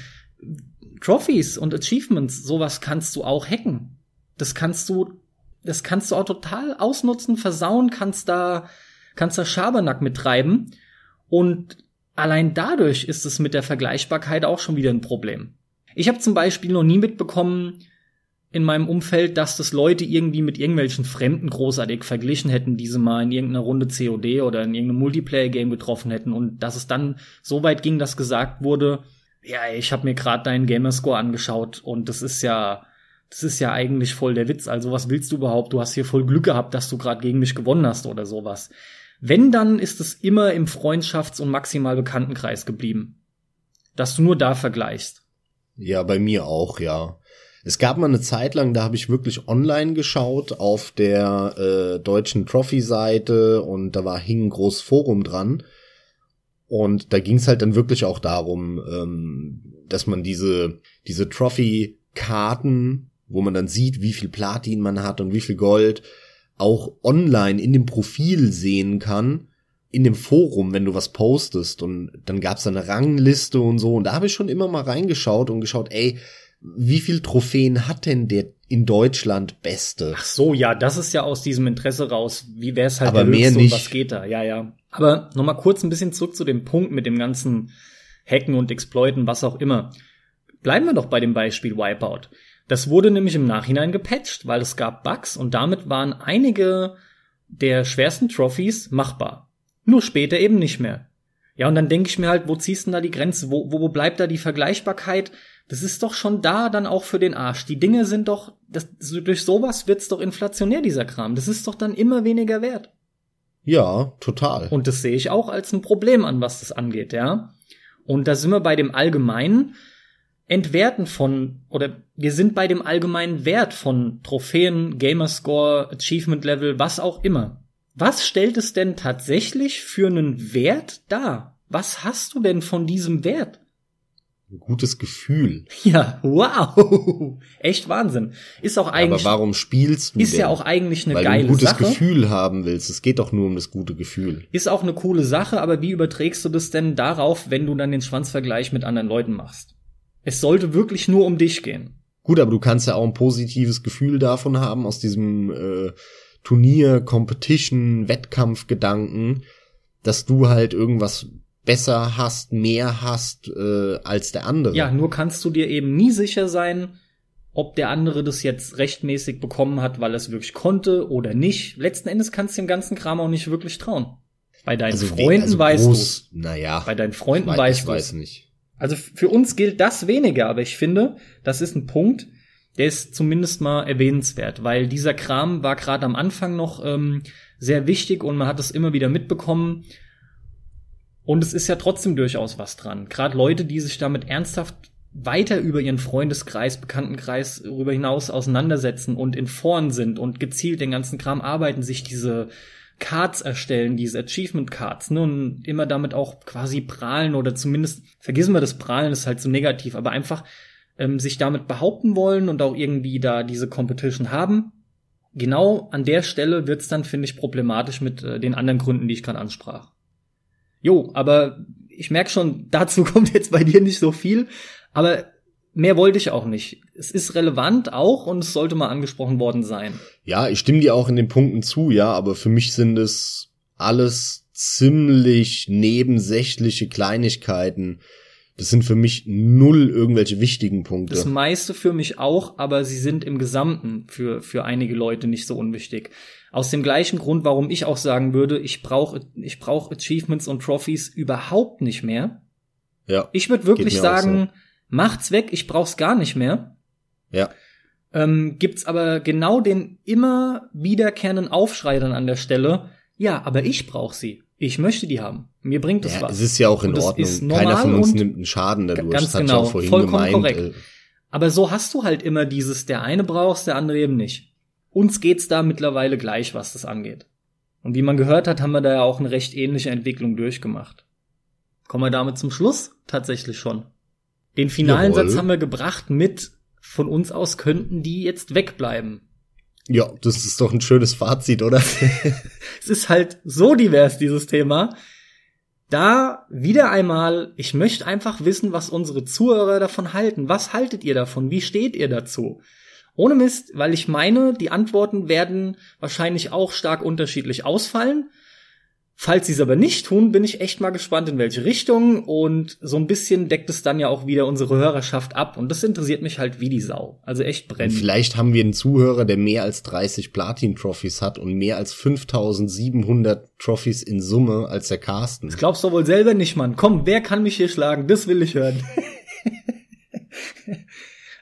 Trophies und Achievements, sowas kannst du auch hacken. Das kannst du, das kannst du auch total ausnutzen, versauen, kannst da, kannst da Schabernack mittreiben. Und Allein dadurch ist es mit der Vergleichbarkeit auch schon wieder ein Problem. Ich habe zum Beispiel noch nie mitbekommen in meinem Umfeld, dass das Leute irgendwie mit irgendwelchen Fremden großartig verglichen hätten, die sie mal in irgendeiner Runde COD oder in irgendeinem Multiplayer-Game getroffen hätten und dass es dann so weit ging, dass gesagt wurde, ja, ich habe mir gerade deinen Gamerscore angeschaut und das ist ja, das ist ja eigentlich voll der Witz. Also was willst du überhaupt? Du hast hier voll Glück gehabt, dass du gerade gegen mich gewonnen hast oder sowas. Wenn, dann ist es immer im Freundschafts- und maximal Bekanntenkreis geblieben. Dass du nur da vergleichst. Ja, bei mir auch, ja. Es gab mal eine Zeit lang, da habe ich wirklich online geschaut auf der äh, deutschen Trophy-Seite und da war hing ein großes Forum dran. Und da ging es halt dann wirklich auch darum, ähm, dass man diese, diese Trophy-Karten, wo man dann sieht, wie viel Platin man hat und wie viel Gold, auch online in dem Profil sehen kann, in dem Forum, wenn du was postest und dann gab's eine Rangliste und so und da habe ich schon immer mal reingeschaut und geschaut, ey, wie viel Trophäen hat denn der in Deutschland beste? Ach so, ja, das ist ja aus diesem Interesse raus. Wie wär's halt Aber der mehr nicht. was geht da? Ja, ja. Aber noch mal kurz ein bisschen zurück zu dem Punkt mit dem ganzen Hacken und Exploiten, was auch immer. Bleiben wir doch bei dem Beispiel Wipeout. Das wurde nämlich im Nachhinein gepatcht, weil es gab Bugs und damit waren einige der schwersten Trophies machbar. Nur später eben nicht mehr. Ja, und dann denke ich mir halt, wo ziehst du denn da die Grenze? Wo, wo bleibt da die Vergleichbarkeit? Das ist doch schon da dann auch für den Arsch. Die Dinge sind doch, das, durch sowas wird's doch inflationär, dieser Kram. Das ist doch dann immer weniger wert. Ja, total. Und das sehe ich auch als ein Problem an, was das angeht, ja. Und da sind wir bei dem Allgemeinen. Entwerten von, oder wir sind bei dem allgemeinen Wert von Trophäen, Gamerscore, Achievement Level, was auch immer. Was stellt es denn tatsächlich für einen Wert dar? Was hast du denn von diesem Wert? Ein gutes Gefühl. *laughs* Ja, wow. *laughs* Echt Wahnsinn. Ist auch eigentlich. Aber warum spielst du Ist denn? ja auch eigentlich eine Weil geile du ein gutes Sache. Gefühl haben willst. Es geht doch nur um das gute Gefühl. Ist auch eine coole Sache, aber wie überträgst du das denn darauf, wenn du dann den Schwanzvergleich mit anderen Leuten machst? Es sollte wirklich nur um dich gehen. Gut, aber du kannst ja auch ein positives Gefühl davon haben, aus diesem äh, Turnier, Competition, Wettkampfgedanken, dass du halt irgendwas besser hast, mehr hast äh, als der andere. Ja, nur kannst du dir eben nie sicher sein, ob der andere das jetzt rechtmäßig bekommen hat, weil er es wirklich konnte oder nicht. Letzten Endes kannst du dem ganzen Kram auch nicht wirklich trauen. Bei deinen also, Freunden also weißt du. Naja. Bei deinen Freunden ich weißt du. Ich weiß nicht. Also für uns gilt das weniger, aber ich finde, das ist ein Punkt, der ist zumindest mal erwähnenswert, weil dieser Kram war gerade am Anfang noch ähm, sehr wichtig und man hat es immer wieder mitbekommen. Und es ist ja trotzdem durchaus was dran. Gerade Leute, die sich damit ernsthaft weiter über ihren Freundeskreis, Bekanntenkreis darüber hinaus auseinandersetzen und in Foren sind und gezielt den ganzen Kram arbeiten, sich diese Cards erstellen, diese Achievement Cards, ne, und immer damit auch quasi prahlen oder zumindest, vergessen wir das Prahlen, ist halt so negativ, aber einfach ähm, sich damit behaupten wollen und auch irgendwie da diese Competition haben. Genau an der Stelle wird's dann, finde ich, problematisch mit äh, den anderen Gründen, die ich gerade ansprach. Jo, aber ich merk schon, *laughs* dazu kommt jetzt bei dir nicht so viel, aber mehr wollte ich auch nicht. Es ist relevant auch und es sollte mal angesprochen worden sein. Ja, ich stimme dir auch in den Punkten zu, ja, aber für mich sind es alles ziemlich nebensächliche Kleinigkeiten. Das sind für mich null irgendwelche wichtigen Punkte. Das meiste für mich auch, aber sie sind im Gesamten für, für einige Leute nicht so unwichtig. Aus dem gleichen Grund, warum ich auch sagen würde, ich brauche ich brauch Achievements und Trophies überhaupt nicht mehr. Ja. Ich würde wirklich sagen. Macht's weg, ich brauch's gar nicht mehr. Ja. Ähm, gibt's aber genau den immer wiederkehrenden Aufschrei dann an der Stelle, ja, aber ich brauch sie. Ich möchte die haben. Mir bringt das ja, was. Es ist ja auch in Ordnung. Keiner von uns nimmt einen Schaden dadurch. Ganz das genau. Vollkommen gemeint. korrekt. Äh, Aber so hast du halt immer dieses, der eine brauchst, der andere eben nicht. Uns geht's da mittlerweile gleich, was das angeht. Und wie man gehört hat, haben wir da ja auch eine recht ähnliche Entwicklung durchgemacht. Kommen wir damit zum Schluss? Tatsächlich schon. Den finalen Jawohl. Satz haben wir gebracht mit, von uns aus könnten die jetzt wegbleiben. Ja, das ist doch ein schönes Fazit, oder? *laughs* es ist halt so divers, dieses Thema. Da wieder einmal, ich möchte einfach wissen, was unsere Zuhörer davon halten. Was haltet ihr davon? Wie steht ihr dazu? Ohne Mist, weil ich meine, die Antworten werden wahrscheinlich auch stark unterschiedlich ausfallen. Falls sie es aber nicht tun, bin ich echt mal gespannt, in welche Richtung. Und so ein bisschen deckt es dann ja auch wieder unsere Hörerschaft ab. Und das interessiert mich halt wie die Sau. Also echt brennend. Vielleicht haben wir einen Zuhörer, der mehr als 30 Platin-Trophys hat und mehr als 5700 Trophys in Summe als der Carsten. Das glaubst du wohl selber nicht, Mann. Komm, wer kann mich hier schlagen? Das will ich hören. *laughs*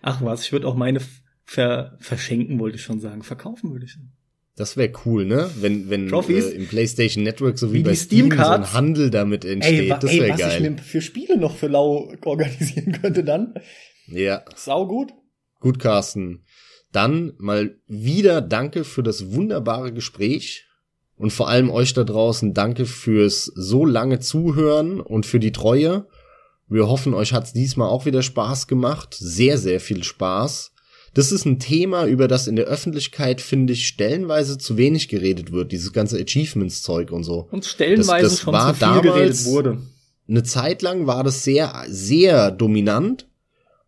Ach was, ich würde auch meine ver verschenken, wollte ich schon sagen. Verkaufen würde ich sagen. Das wäre cool, ne? Wenn, wenn Trophies? äh, im PlayStation Network so wie, Wie bei die Steam so ein Handel damit entsteht. wa- das ey, wäre was ich geil. mir für Spiele noch für lau organisieren könnte dann. Ja, Sau gut. gut, Carsten. Dann mal wieder danke für das wunderbare Gespräch und vor allem euch da draußen danke fürs so lange Zuhören und für die Treue. Wir hoffen, euch hat's diesmal auch wieder Spaß gemacht. Sehr, sehr viel Spaß. Das ist ein Thema, über das in der Öffentlichkeit, finde ich, stellenweise zu wenig geredet wird. Dieses ganze Achievements-Zeug und so. Und stellenweise Das- das schon war zu viel damals- geredet wurde. Eine Zeit lang war das sehr, sehr dominant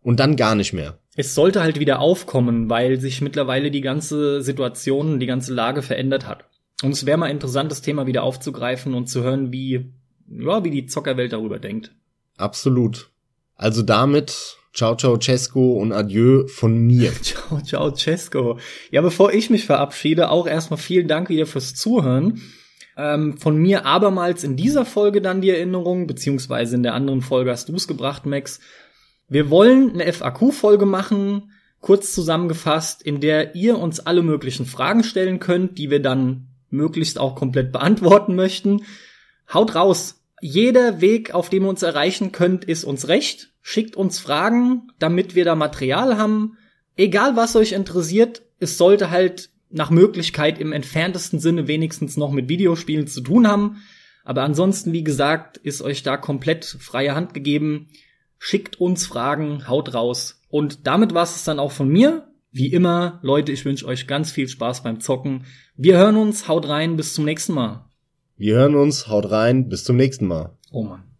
und dann gar nicht mehr. Es sollte halt wieder aufkommen, weil sich mittlerweile die ganze Situation, die ganze Lage verändert hat. Und es wäre mal interessant, das Thema wieder aufzugreifen und zu hören, wie, ja, wie die Zockerwelt darüber denkt. Absolut. Also damit, ciao, ciao, Cesco und adieu von mir. *laughs* Ciao, ciao, Cesco. Ja, bevor ich mich verabschiede, auch erstmal vielen Dank wieder fürs Zuhören. Ähm, von mir abermals in dieser Folge dann die Erinnerung, beziehungsweise in der anderen Folge hast du es gebracht, Max. Wir wollen eine FAQ-Folge machen, kurz zusammengefasst, in der ihr uns alle möglichen Fragen stellen könnt, die wir dann möglichst auch komplett beantworten möchten. Haut raus! Jeder Weg, auf dem ihr uns erreichen könnt, ist uns recht. Schickt uns Fragen, damit wir da Material haben. Egal was euch interessiert, es sollte halt nach Möglichkeit im entferntesten Sinne wenigstens noch mit Videospielen zu tun haben. Aber ansonsten, wie gesagt, ist euch da komplett freie Hand gegeben. Schickt uns Fragen, haut raus. Und damit war es dann auch von mir. Wie immer, Leute, ich wünsche euch ganz viel Spaß beim Zocken. Wir hören uns, haut rein, bis zum nächsten Mal. Wir hören uns, haut rein, bis zum nächsten Mal. Oh Mann.